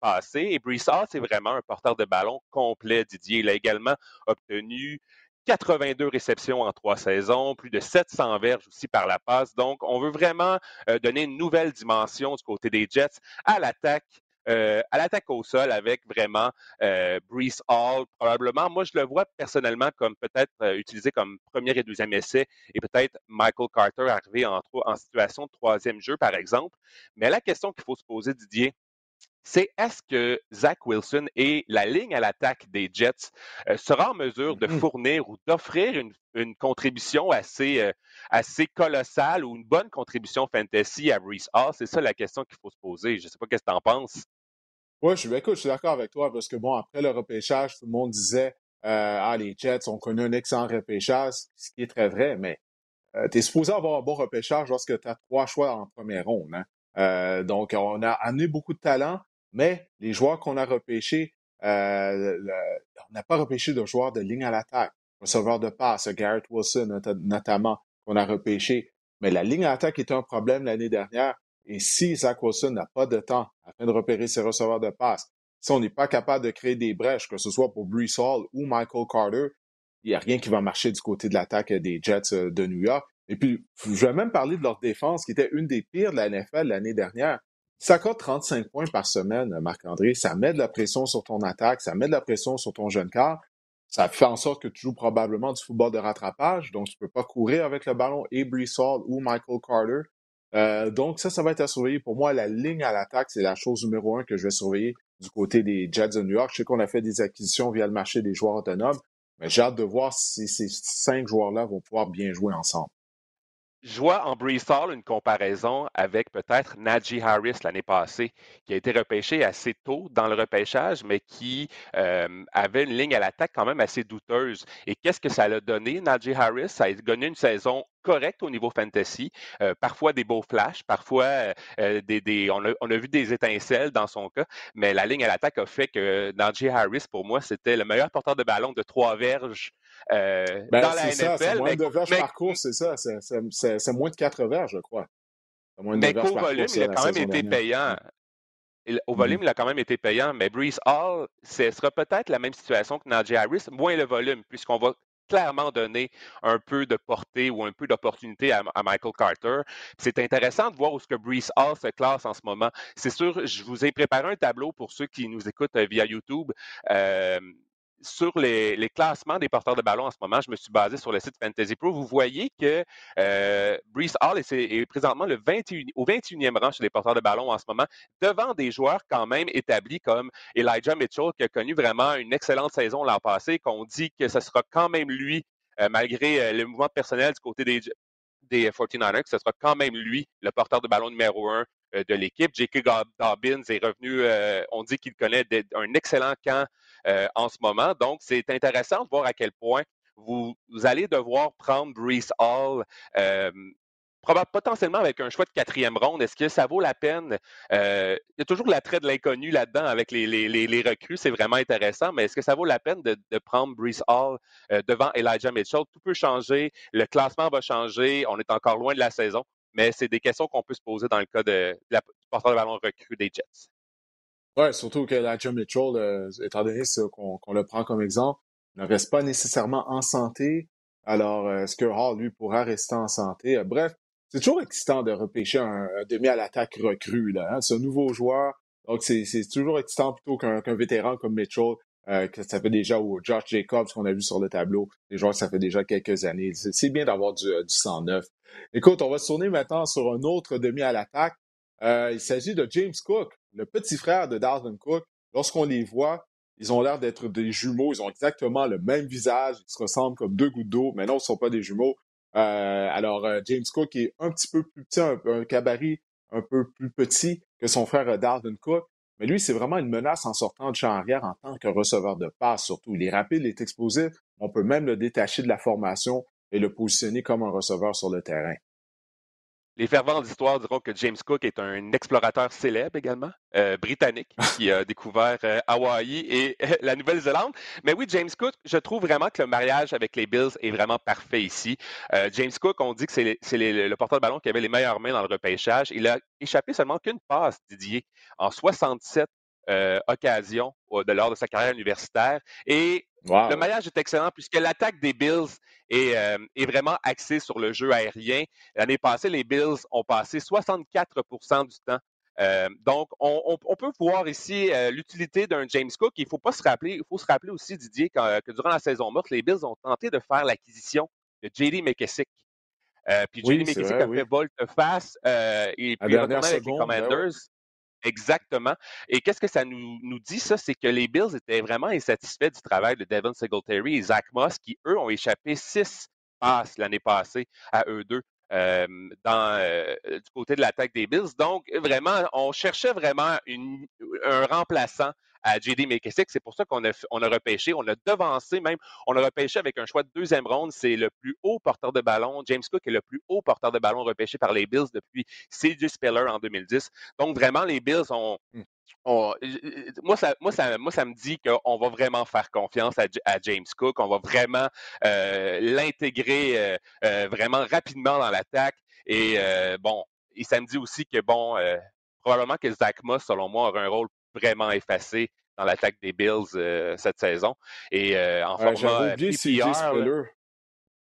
passée. Et Brees Hall, c'est vraiment un porteur de ballon complet, Didier. Il a également obtenu 82 réceptions en trois saisons, plus de 700 verges aussi par la passe. Donc, on veut vraiment euh, donner une nouvelle dimension du côté des Jets à l'attaque euh, à l'attaque au sol avec vraiment euh, Brees Hall, probablement. Moi, je le vois personnellement comme peut-être euh, utilisé comme premier et deuxième essai et peut-être Michael Carter arrivé en, en situation de troisième jeu, par exemple. Mais la question qu'il faut se poser, Didier, c'est est-ce que Zach Wilson et la ligne à l'attaque des Jets sera en mesure de mm-hmm. fournir ou d'offrir une, contribution assez, assez colossale ou une bonne contribution fantasy à Brees Hall? C'est ça la question qu'il faut se poser. Je ne sais pas qu'est-ce que tu en penses. Oui, je, écoute, je suis d'accord avec toi parce que, bon, après le repêchage, tout le monde disait euh, Ah, les Jets ont connu un excellent repêchage, ce qui est très vrai, mais euh, tu es supposé avoir un bon repêchage lorsque tu as trois choix en première ronde. Hein. Euh, donc, on a amené beaucoup de talent, mais les joueurs qu'on a repêchés, euh, on n'a pas repêché de joueurs de ligne à l'attaque, receveur de passe, Garrett Wilson notamment, qu'on a repêché. Mais la ligne à l'attaque était un problème l'année dernière. Et si Zach Wilson n'a pas de temps afin de repérer ses receveurs de passe, si on n'est pas capable de créer des brèches, que ce soit pour Brees Hall ou Michael Carter, il n'y a rien qui va marcher du côté de l'attaque des Jets euh, de New York. Et puis, je vais même parler de leur défense, qui était une des pires de la NFL l'année dernière. Ça coûte 35 points par semaine, Marc-André. Ça met de la pression sur ton attaque, ça met de la pression sur ton jeune quart. Ça fait en sorte que tu joues probablement du football de rattrapage, donc tu ne peux pas courir avec le ballon et Brees Hall ou Michael Carter. Euh, donc, ça, ça va être à surveiller. Pour moi, la ligne à l'attaque, c'est la chose numéro un que je vais surveiller du côté des Jets de New York. Je sais qu'on a fait des acquisitions via le marché des joueurs autonomes, mais j'ai hâte de voir si ces cinq joueurs-là vont pouvoir bien jouer ensemble. Je vois en Brees une comparaison avec peut-être Najee Harris l'année passée, qui a été repêché assez tôt dans le repêchage, mais qui euh, avait une ligne à l'attaque quand même assez douteuse. Et qu'est-ce que ça a donné, Najee Harris? Ça a gagné une saison correcte au niveau fantasy, euh, parfois des beaux flashs, parfois euh, des, on, a, vu des étincelles dans son cas, mais la ligne à l'attaque a fait que Najee Harris, pour moi, c'était le meilleur porteur de ballon de trois verges euh, ben, dans la NFL. C'est moins de verges par course, c'est ça. C'est moins de quatre verges, je crois. mais qu'au volume, il a quand même été payant. Au mm-hmm. volume, il a quand même été payant, mais Brees Hall, ce sera peut-être la même situation que Najee Harris, moins le volume, puisqu'on va clairement donner un peu de portée ou un peu d'opportunité à, Michael Carter. C'est intéressant de voir où ce que Brees Hall se classe en ce moment. C'est sûr, je vous ai préparé un tableau pour ceux qui nous écoutent euh, via YouTube. Euh, sur les, classements des porteurs de ballon en ce moment, je me suis basé sur le site Fantasy Pro. Vous voyez que euh, Brees Hall est, présentement le 21, au 21e rang chez les porteurs de ballon en ce moment, devant des joueurs quand même établis comme Elijah Mitchell, qui a connu vraiment une excellente saison l'an passé, qu'on dit que ce sera quand même lui, euh, malgré euh, le mouvement personnel du côté des, des 49ers, ce sera quand même lui, le porteur de ballon numéro un euh, de l'équipe. J.K. Dobbins est revenu, euh, on dit qu'il connaît un excellent camp euh, en ce moment. Donc, c'est intéressant de voir à quel point vous, allez devoir prendre Brees Hall potentiellement avec un choix de quatrième ronde. Est-ce que ça vaut la peine? il y a toujours l'attrait de l'inconnu là-dedans avec les, recrues, c'est vraiment intéressant, mais est-ce que ça vaut la peine de, prendre Brees Hall devant Elijah Mitchell? Tout peut changer, le classement va changer, on est encore loin de la saison mais c'est des questions qu'on peut se poser dans le cas de, la, du porteur de ballon recru des Jets. Oui, surtout que la John Mitchell, euh, étant donné qu'on le prend comme exemple, ne reste pas nécessairement en santé. Alors, euh, est-ce que Hall, lui, pourra rester en santé? Euh, bref, c'est toujours excitant de repêcher un, demi à l'attaque recru. Là, hein. Un nouveau joueur. Donc, c'est toujours excitant plutôt qu'un vétéran comme Mitchell, que ça fait déjà, ou Josh Jacobs qu'on a vu sur le tableau, des joueurs que ça fait déjà quelques années. C'est bien d'avoir du, du 109. Écoute, on va se tourner maintenant sur un autre demi à l'attaque. Euh, il s'agit de James Cook, le petit frère de Dalvin Cook. Lorsqu'on les voit, ils ont l'air d'être des jumeaux. Ils ont exactement le même visage. Ils se ressemblent comme deux gouttes d'eau, mais non, ce ne sont pas des jumeaux. Euh, alors, euh, James Cook est un petit peu plus petit, un, un, cabaret un peu plus petit que son frère Dalvin Cook. Mais lui, c'est vraiment une menace en sortant de champ arrière en tant que receveur de passe, surtout. Il est rapide, il est explosif. On peut même le détacher de la formation et le positionner comme un receveur sur le terrain. Les fervents d'histoire diront que James Cook est un explorateur célèbre également, euh, britannique, qui a découvert euh, Hawaï et la Nouvelle-Zélande. Mais oui, James Cook, je trouve vraiment que le mariage avec les Bills est vraiment parfait ici. Euh, James Cook, on dit que c'est le porteur de ballon qui avait les meilleures mains dans le repêchage. Il a échappé seulement qu'une passe, Didier, en 67 occasions de lors de sa carrière universitaire. Et le mariage est excellent puisque l'attaque des Bills est, euh, est, vraiment axée sur le jeu aérien. L'année passée, les Bills ont passé 64% du temps. Euh, donc, on, peut voir ici euh, l'utilité d'un James Cook. Il faut pas se rappeler, il faut se rappeler aussi, Didier, que durant la saison morte, les Bills ont tenté de faire l'acquisition de J.D. McKessick. puis J.D. McKessick a fait volte-face et puis avec les ben Commanders. Exactement. Et qu'est-ce que ça nous, nous dit, ça? C'est que les Bills étaient vraiment insatisfaits du travail de Devin Singletary et Zach Moss, qui, eux, ont échappé six passes l'année passée à eux deux. dans, du côté de l'attaque des Bills. Donc, vraiment, on cherchait vraiment une, un remplaçant à JD McKissick. C'est pour ça qu'on a, on a repêché, on a devancé même, on a repêché avec un choix de deuxième ronde. C'est le plus haut porteur de ballon. James Cook est le plus haut porteur de ballon repêché par les Bills depuis C.J. Spiller en 2010. Donc, vraiment, les Bills ont, mmh. moi, ça, moi, ça, moi, ça me dit qu'on va vraiment faire confiance à, James Cook. On va vraiment euh, l'intégrer euh, euh, vraiment rapidement dans l'attaque. Et bon, et ça me dit aussi que, bon, probablement que Zach Moss, selon moi, aura un rôle vraiment effacé dans l'attaque des Bills euh, cette saison. Et euh, en ouais, J'avais oublié CJ Spiller.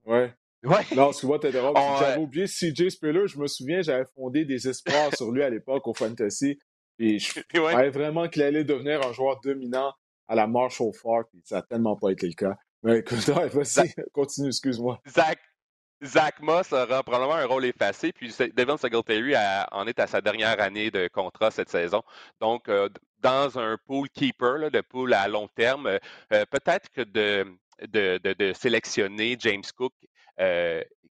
Ouais. Ouais. Non, excuse-moi t'interrompre. J'avais oublié CJ Spiller. Je me souviens, j'avais fondé des espoirs sur lui à l'époque au Fantasy. Et je croyais vraiment qu'il allait devenir un joueur dominant à la au fort. Puis ça n'a tellement pas été le cas. Mais écoute, vas-y, continue, excuse-moi. Zach, Zach Moss aura probablement un rôle effacé, puis Devin Singletary en est à sa dernière année de contrat cette saison. Donc, euh, dans un pool keeper, de pool à long terme, euh, euh, peut-être que de, sélectionner James Cook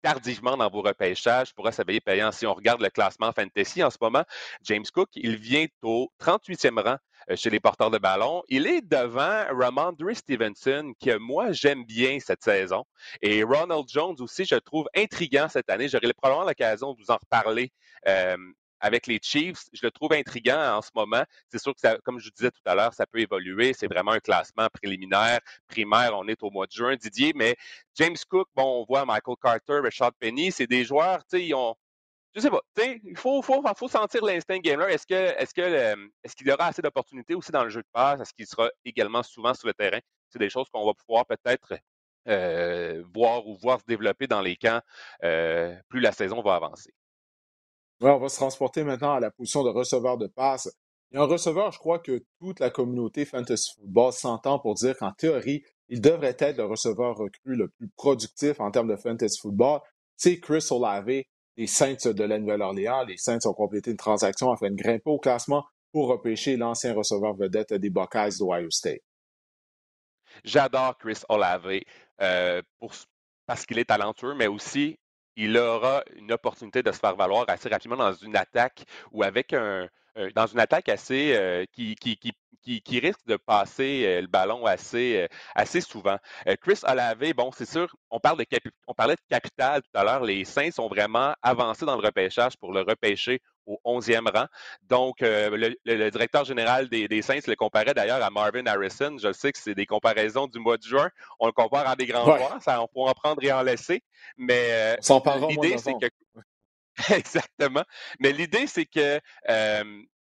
tardivement dans vos repêchages pourra s'avérer payant. Si on regarde le classement fantasy en ce moment, James Cook, il vient au 38e rang euh, chez les porteurs de ballon. Il est devant Ramondre Stevenson, que moi, j'aime bien cette saison. Et Ronald Jones aussi, je trouve intriguant cette année. J'aurai probablement l'occasion de vous en reparler euh, avec les Chiefs. Je le trouve intriguant en ce moment. C'est sûr que, ça, comme je disais tout à l'heure, ça peut évoluer. C'est vraiment un classement préliminaire, primaire. On est au mois de juin, Didier. Mais James Cook, bon, on voit Michael Carter, Richard Penny, c'est des joueurs, tu sais, ils ont, je sais pas. Il faut, faut, faut, sentir l'instinct gamer. Est-ce que est-ce que est-ce qu'il aura assez d'opportunités aussi dans le jeu de passe? Est-ce qu'il sera également souvent sur le terrain? C'est des choses qu'on va pouvoir peut-être euh, voir ou voir se développer dans les camps euh, plus la saison va avancer. Ouais, on va se transporter maintenant à la position de receveur de passe. A un receveur, je crois que toute la communauté Fantasy Football s'entend pour dire qu'en théorie, il devrait être le receveur recru le plus productif en termes de Fantasy Football. C'est Chris Olave les Saints de la Nouvelle-Orléans. Les Saints ont complété une transaction afin de grimper au classement pour repêcher l'ancien receveur vedette des Buckeyes d'Ohio State. J'adore Chris Olave euh, parce qu'il est talentueux, mais aussi il aura une opportunité de se faire valoir assez rapidement dans une attaque ou avec un, dans une attaque assez euh, qui, risque de passer euh, le ballon assez, euh, souvent. Chris Olave, bon, c'est sûr, on, parle on parlait de capital tout à l'heure. Les Saints sont vraiment avancés dans le repêchage pour le repêcher au 11e rang. Donc, le, directeur général des, des, Saints le comparait d'ailleurs à Marvin Harrison. Je sais que c'est des comparaisons du mois de juin. On le compare à des grands joueurs. Ça, on pourra en prendre et en laisser. Mais l'idée, c'est que Exactement. Mais l'idée, c'est que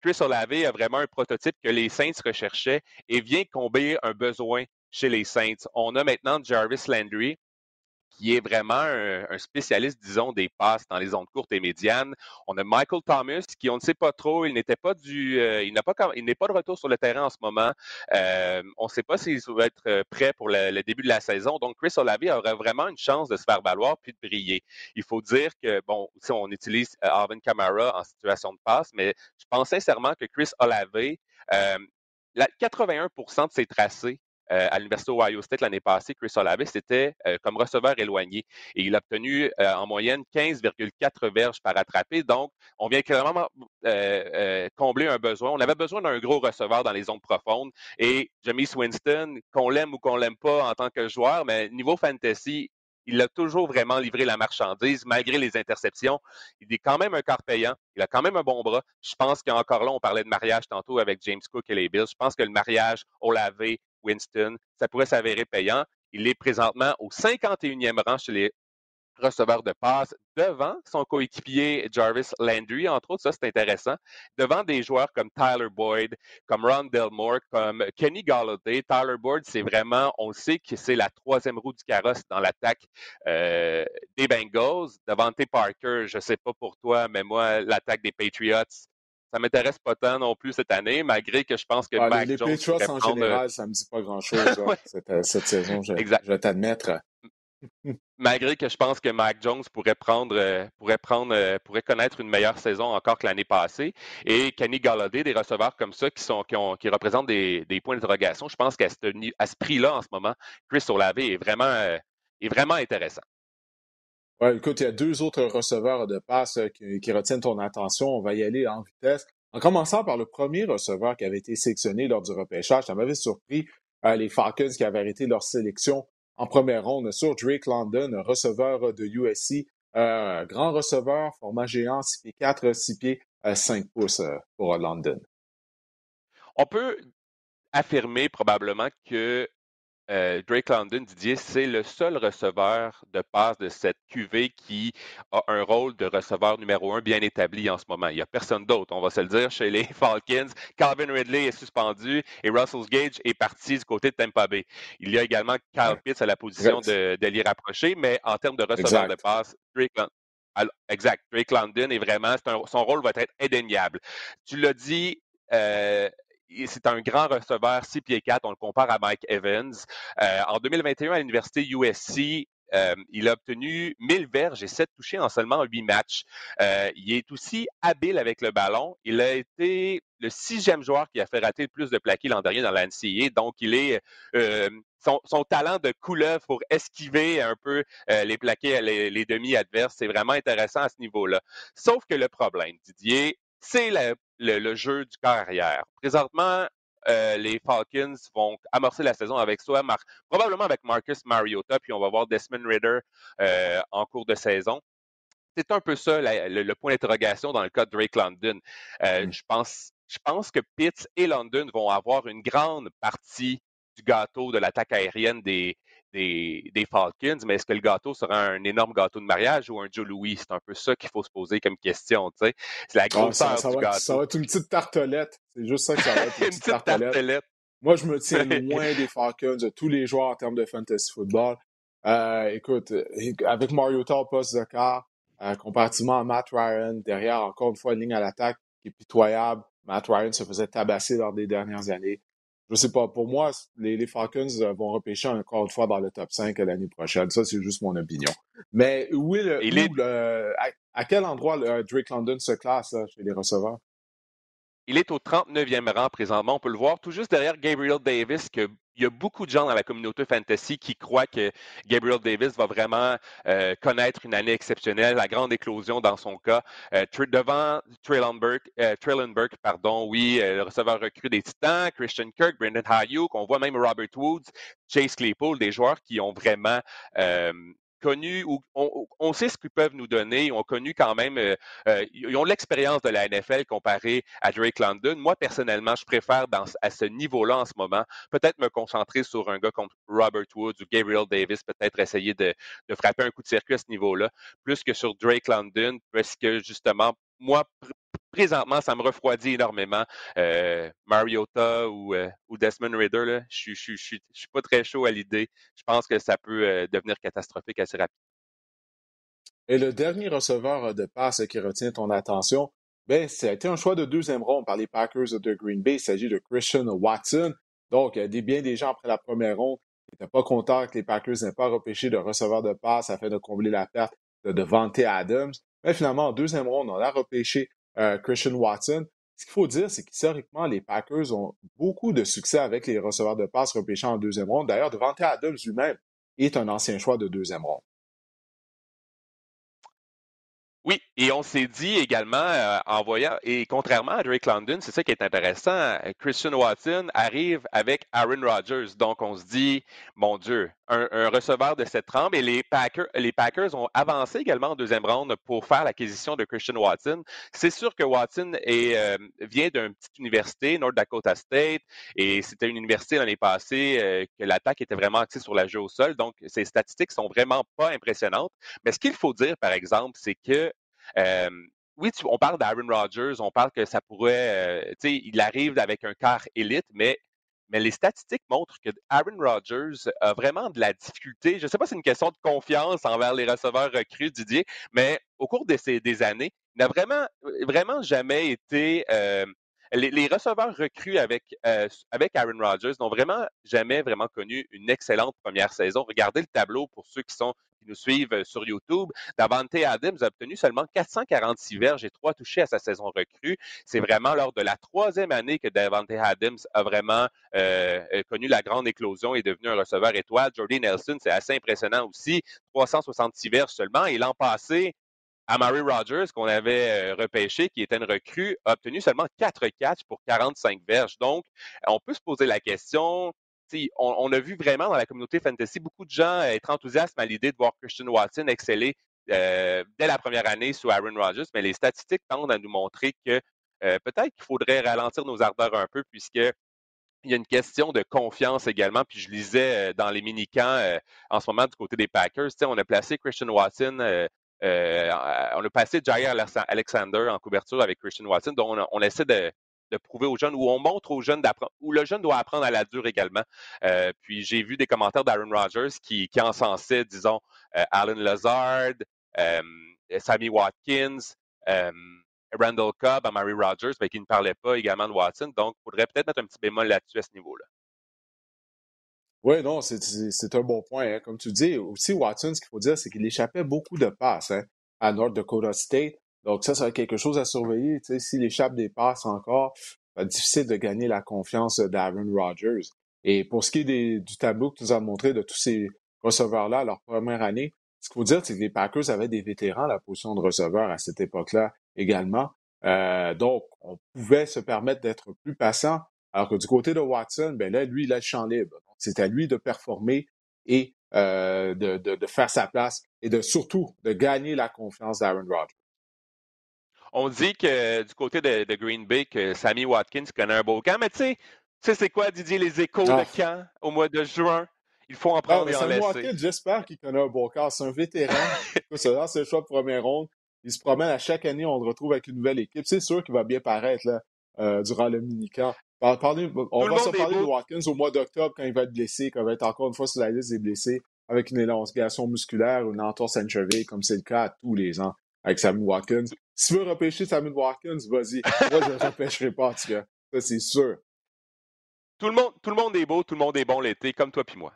Chris Olave a vraiment un prototype que les Saints recherchaient et vient combler un besoin chez les Saints. On a maintenant Jarvis Landry, qui est vraiment un, spécialiste, disons, des passes dans les zones courtes et médianes. On a Michael Thomas, qui on ne sait pas trop, il n'était pas du, euh, il n'a pas, il n'est pas de retour sur le terrain en ce moment. Euh, on ne sait pas s'il va être euh, prêt pour le, début de la saison. Donc, Chris Olave aurait vraiment une chance de se faire valoir puis de briller. Il faut dire que, bon, si on utilise Alvin Kamara en situation de passe, mais je pense sincèrement que Chris Olave, la 81% de ses tracés euh, à l'Université Ohio State l'année passée, Chris Olave, c'était euh, comme receveur éloigné. Et il a obtenu euh, en moyenne 15,4 verges par attrapé. Donc, on vient clairement combler un besoin. On avait besoin d'un gros receveur dans les zones profondes. Et James Winston, qu'on l'aime ou qu'on l'aime pas en tant que joueur, mais niveau fantasy, il a toujours vraiment livré la marchandise malgré les interceptions. Il est quand même un corps payant. Il a quand même un bon bras. Je pense qu'encore là, on parlait de mariage tantôt avec James Cook et les Bills. Je pense que le mariage Olave, Winston, ça pourrait s'avérer payant. Il est présentement au 51e rang chez les receveur de passe devant son coéquipier Jarvis Landry, entre autres, ça c'est intéressant, devant des joueurs comme Tyler Boyd, comme Ron Delmore, comme Kenny Galladay. Tyler Boyd, c'est vraiment, on sait que c'est la troisième roue du carrosse dans l'attaque euh, des Bengals. Devante Parker, je sais pas pour toi, mais moi, l'attaque des Patriots, ça m'intéresse pas tant non plus cette année, malgré que je pense que Mac les, Patriots en général, ça me dit pas grand-chose hein, cette, cette, saison, je, je vais t'admettre. Malgré que je pense que Mac Jones pourrait prendre, euh, pourrait prendre, euh, pourrait connaître une meilleure saison encore que l'année passée. Et Kenny Galladay, des receveurs comme ça qui sont, qui, représentent des, points d'interrogation. Je pense qu'à ce, à ce prix-là, en ce moment, Chris Olave est vraiment, euh, est vraiment intéressant. Ouais, écoute, il y a deux autres receveurs de passe qui, retiennent ton attention. On va y aller en vitesse. En commençant par le premier receveur qui avait été sélectionné lors du repêchage, ça m'avait surpris. les Falcons qui avaient arrêté leur sélection en première ronde sur Drake London, receveur de USC, euh, grand receveur, format géant, 6 pieds 4, 6 pieds 5 euh, pouces euh, pour London. On peut affirmer probablement que euh, Drake London, Didier, c'est le seul receveur de passe de cette QV qui a un rôle de receveur numéro un bien établi en ce moment. Il n'y a personne d'autre, on va se le dire, chez les Falcons. Calvin Ridley est suspendu et Russell Gage est parti du côté de Tampa Bay. Il y a également Kyle Pitts à la position de, de l'y rapprocher, mais en termes de receveur de passe, Drake London, exact. Drake London est vraiment, son rôle va être indéniable. Tu l'as dit, euh, c'est un grand receveur, 6 pieds 4, on le compare à Mike Evans. Euh, en 2021, à l'université USC, euh, il a obtenu 1000 verges et 7 touchés en seulement 8 matchs. Euh, il est aussi habile avec le ballon. Il a été le sixième joueur qui a fait rater le plus de plaqués l'an dernier dans la NCAA. Donc, il est son, talent de couleuvre pour esquiver un peu les plaqués, les, les demi adverses, c'est vraiment intéressant à ce niveau-là. Sauf que le problème, Didier, c'est le, jeu du corps arrière. Présentement, euh, les Falcons vont amorcer la saison avec soi, probablement avec Marcus Mariota, puis on va voir Desmond Ritter euh, en cours de saison. C'est un peu ça le, point d'interrogation dans le cas de Drake London. Euh, mm. je, pense, je pense que Pitts et London vont avoir une grande partie du gâteau de l'attaque aérienne des, des, Falcons, mais est-ce que le gâteau sera un énorme gâteau de mariage ou un Joe Louis? C'est un peu ça qu'il faut se poser comme question, tu sais. C'est la ah, grosseur ça, du gâteau. Ça va être une petite tartelette. C'est juste ça que ça va être, une, petite, tartelette. Moi, je me tiens loin des Falcons, de tous les joueurs en termes de fantasy football. Euh, écoute, avec Mario au poste de quart, euh, comparativement à Matt Ryan, derrière, encore une fois, une ligne à l'attaque qui est pitoyable. Matt Ryan se faisait tabasser lors des dernières années je sais pas, pour moi, les, Falcons euh, vont repêcher encore une fois dans le top 5 l'année prochaine. Ça, c'est juste mon opinion. Mais où à, quel endroit Drake London se classe chez les receveurs? Il est au 39e rang présentement. On peut le voir tout juste derrière Gabriel Davis, que il y a beaucoup de gens dans la communauté fantasy qui croient que Gabriel Davis va vraiment euh, connaître une année exceptionnelle, la grande éclosion dans son cas. Euh, devant Traylon Burke, euh, pardon, oui, le receveur recru des Titans, Christian Kirk, Brendan Hayuk, on voit même Robert Woods, Chase Claypool, des joueurs qui ont vraiment connu ou on, sait ce qu'ils peuvent nous donner. Ils ont connu quand même, euh, euh, ils ont l'expérience de la NFL comparé à Drake London. Moi, personnellement, je préfère à ce niveau-là en ce moment, peut-être me concentrer sur un gars comme Robert Woods ou Gabriel Davis, peut-être essayer de, de, frapper un coup de circuit à ce niveau-là, plus que sur Drake London, parce que justement, moi, présentement, ça me refroidit énormément. Euh, Mariota ou, euh, Desmond Ritter, je ne suis pas très chaud à l'idée. Je pense que ça peut euh, devenir catastrophique assez rapidement. Et le dernier receveur de passe qui retient ton attention, ben, ça a été un choix de deuxième ronde par les Packers de Green Bay. Il s'agit de Christian Watson. Donc, des, bien des gens après la première ronde n'étaient pas contents que les Packers n'aient pas repêché de receveur de passe afin de combler la perte de Devante Adams. Mais finalement, en deuxième ronde, on a repêché euh, Christian Watson. Ce qu'il faut dire, c'est qu'historiquement, les Packers ont beaucoup de succès avec les receveurs de passe repêchés en deuxième ronde. D'ailleurs, Devante Adams lui-même est un ancien choix de deuxième ronde. Oui, et on s'est dit également euh, en voyant, et contrairement à Drake London, c'est ça qui est intéressant, euh, Christian Watson arrive avec Aaron Rodgers. Donc on se dit, mon Dieu, un, receveur de cette trempe. Et les Packers, les Packers ont avancé également en deuxième ronde pour faire l'acquisition de Christian Watson. C'est sûr que Watson est, euh, vient d'une petite université, North Dakota State, et c'était une université l'année passée que l'attaque était vraiment axée sur la jeu au sol. Donc ses statistiques sont vraiment pas impressionnantes. Mais ce qu'il faut dire, par exemple, c'est que oui, on parle d'Aaron Rodgers, on parle que ça pourrait, tu sais, il arrive avec un quart élite, mais, les statistiques montrent que Aaron Rodgers a vraiment de la difficulté. Je ne sais pas si c'est une question de confiance envers les receveurs recrues, Didier, mais au cours de ces, des années, il n'a vraiment, vraiment jamais été. Les, receveurs recrues avec, avec Aaron Rodgers n'ont vraiment jamais vraiment connu une excellente première saison. Regardez le tableau pour ceux qui nous suivent euh, sur YouTube, Davante Adams a obtenu seulement 446 verges et trois touchés à sa saison recrue. C'est vraiment lors de la troisième année que Davante Adams a vraiment euh, euh, connu la grande éclosion et est devenu un receveur étoile. Jordy Nelson, c'est assez impressionnant aussi, 366 verges seulement. Et l'an passé, Amari Rogers, qu'on avait repêché, qui était une recrue, a obtenu seulement 4 catchs pour 45 verges. Donc, on peut se poser la question, on, a vu vraiment dans la communauté fantasy beaucoup de gens être enthousiastes à l'idée de voir Christian Watson exceller euh, dès la première année sous Aaron Rodgers, mais les statistiques tendent à nous montrer que euh, peut-être qu'il faudrait ralentir nos ardeurs un peu puisque il y a une question de confiance également. Puis je lisais euh, dans les mini-camps en ce moment du côté des Packers, on a placé Christian Watson, on a passé Jair Alexander en couverture avec Christian Watson, donc on essaie de, de prouver aux jeunes, où on montre aux jeunes d'apprendre, où le jeune doit apprendre à la dure également. Euh, puis j'ai vu des commentaires d'Aaron Rodgers qui, qui encensaient, disons, euh, Alan Lazard, euh, Sammy Watkins, Randall Cobb, Amari Rodgers, mais qui ne parlaient pas également de Watson. Donc, il faudrait peut-être mettre un petit bémol là-dessus à ce niveau-là. Oui, non, c'est un bon point. Hein. Comme tu dis, aussi Watson, ce qu'il faut dire, c'est qu'il échappait beaucoup de passes hein, à North Dakota State. Donc ça, être quelque chose à surveiller. S'il échappe des passes encore, être difficile de gagner la confiance d'Aaron Rodgers. Et pour ce qui est du tableau que tu nous as montré de tous ces receveurs-là leur première année, ce qu'il faut dire, c'est que les Packers avaient des vétérans à la position de receveur à cette époque-là également. Euh, donc, on pouvait se permettre d'être plus patient. Alors que du côté de Watson, ben là, lui, il a le champ libre. C'est à lui de performer et euh, de, de, de, faire sa place et de surtout de gagner la confiance d'Aaron Rodgers. On dit que du côté de, Green Bay, que Sammy Watkins connaît un beau camp, mais tu sais, c'est quoi, Didier, les échos de ah. camp au mois de juin? Il faut en prendre et en Sammy Watkins, j'espère qu'il connaît un beau camp. C'est un vétéran. c'est le choix de première ronde. Il se promène à chaque année, on le retrouve avec une nouvelle équipe. C'est sûr qu'il va bien paraître là, euh, durant le mini-camp. On va se parler de Watkins au mois d'octobre quand il va être blessé, quand il va être encore une fois sur la liste des blessés avec une élongation musculaire ou une entorse à une cheville, comme c'est le cas tous les ans avec Sammy Watkins. Si tu veux repêcher Sammy Watkins, vas-y. Moi, je ne repêcherai pas, en tout cas. Ça, c'est sûr. Tout le, monde, tout le monde est beau, tout le monde est bon l'été, comme toi puis moi.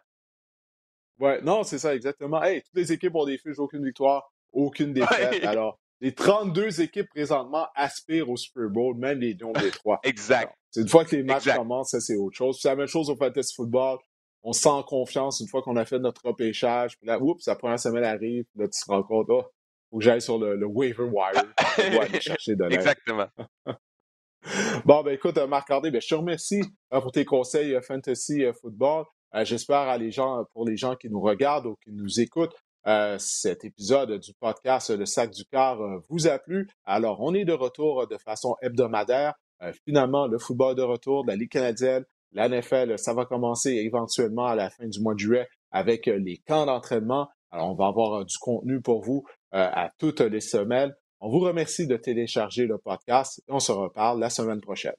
Ouais, non, c'est ça, exactement. Hey, toutes les équipes ont des fiches, aucune victoire, aucune défaite. Alors, les 32 équipes présentement aspirent au Super Bowl, même les Lions des trois. exact. C'est une fois que les matchs commencent, ça, c'est autre chose. C'est la même chose au Fantasy Football. On se sent confiance une fois qu'on a fait notre repêchage. Puis là, oups, la première semaine arrive. Là, tu te rends compte, oh, faut que j'aille sur le, waiver wire pour aller chercher de l'aide. Exactement. bon, ben écoute, Marc-André, ben, je te remercie hein, pour tes conseils euh, fantasy euh, football. Euh, j'espère les gens, pour les gens qui nous regardent ou qui nous écoutent, cet épisode du podcast Le Sac du Car vous a plu? Alors, on est de retour de façon hebdomadaire. finalement, le football de retour de la Ligue canadienne, la NFL, ça va commencer éventuellement à la fin du mois de juillet avec les camps d'entraînement. Alors, on va avoir du contenu pour vous euh, à toutes les semaines. On vous remercie de télécharger le podcast et on se reparle la semaine prochaine.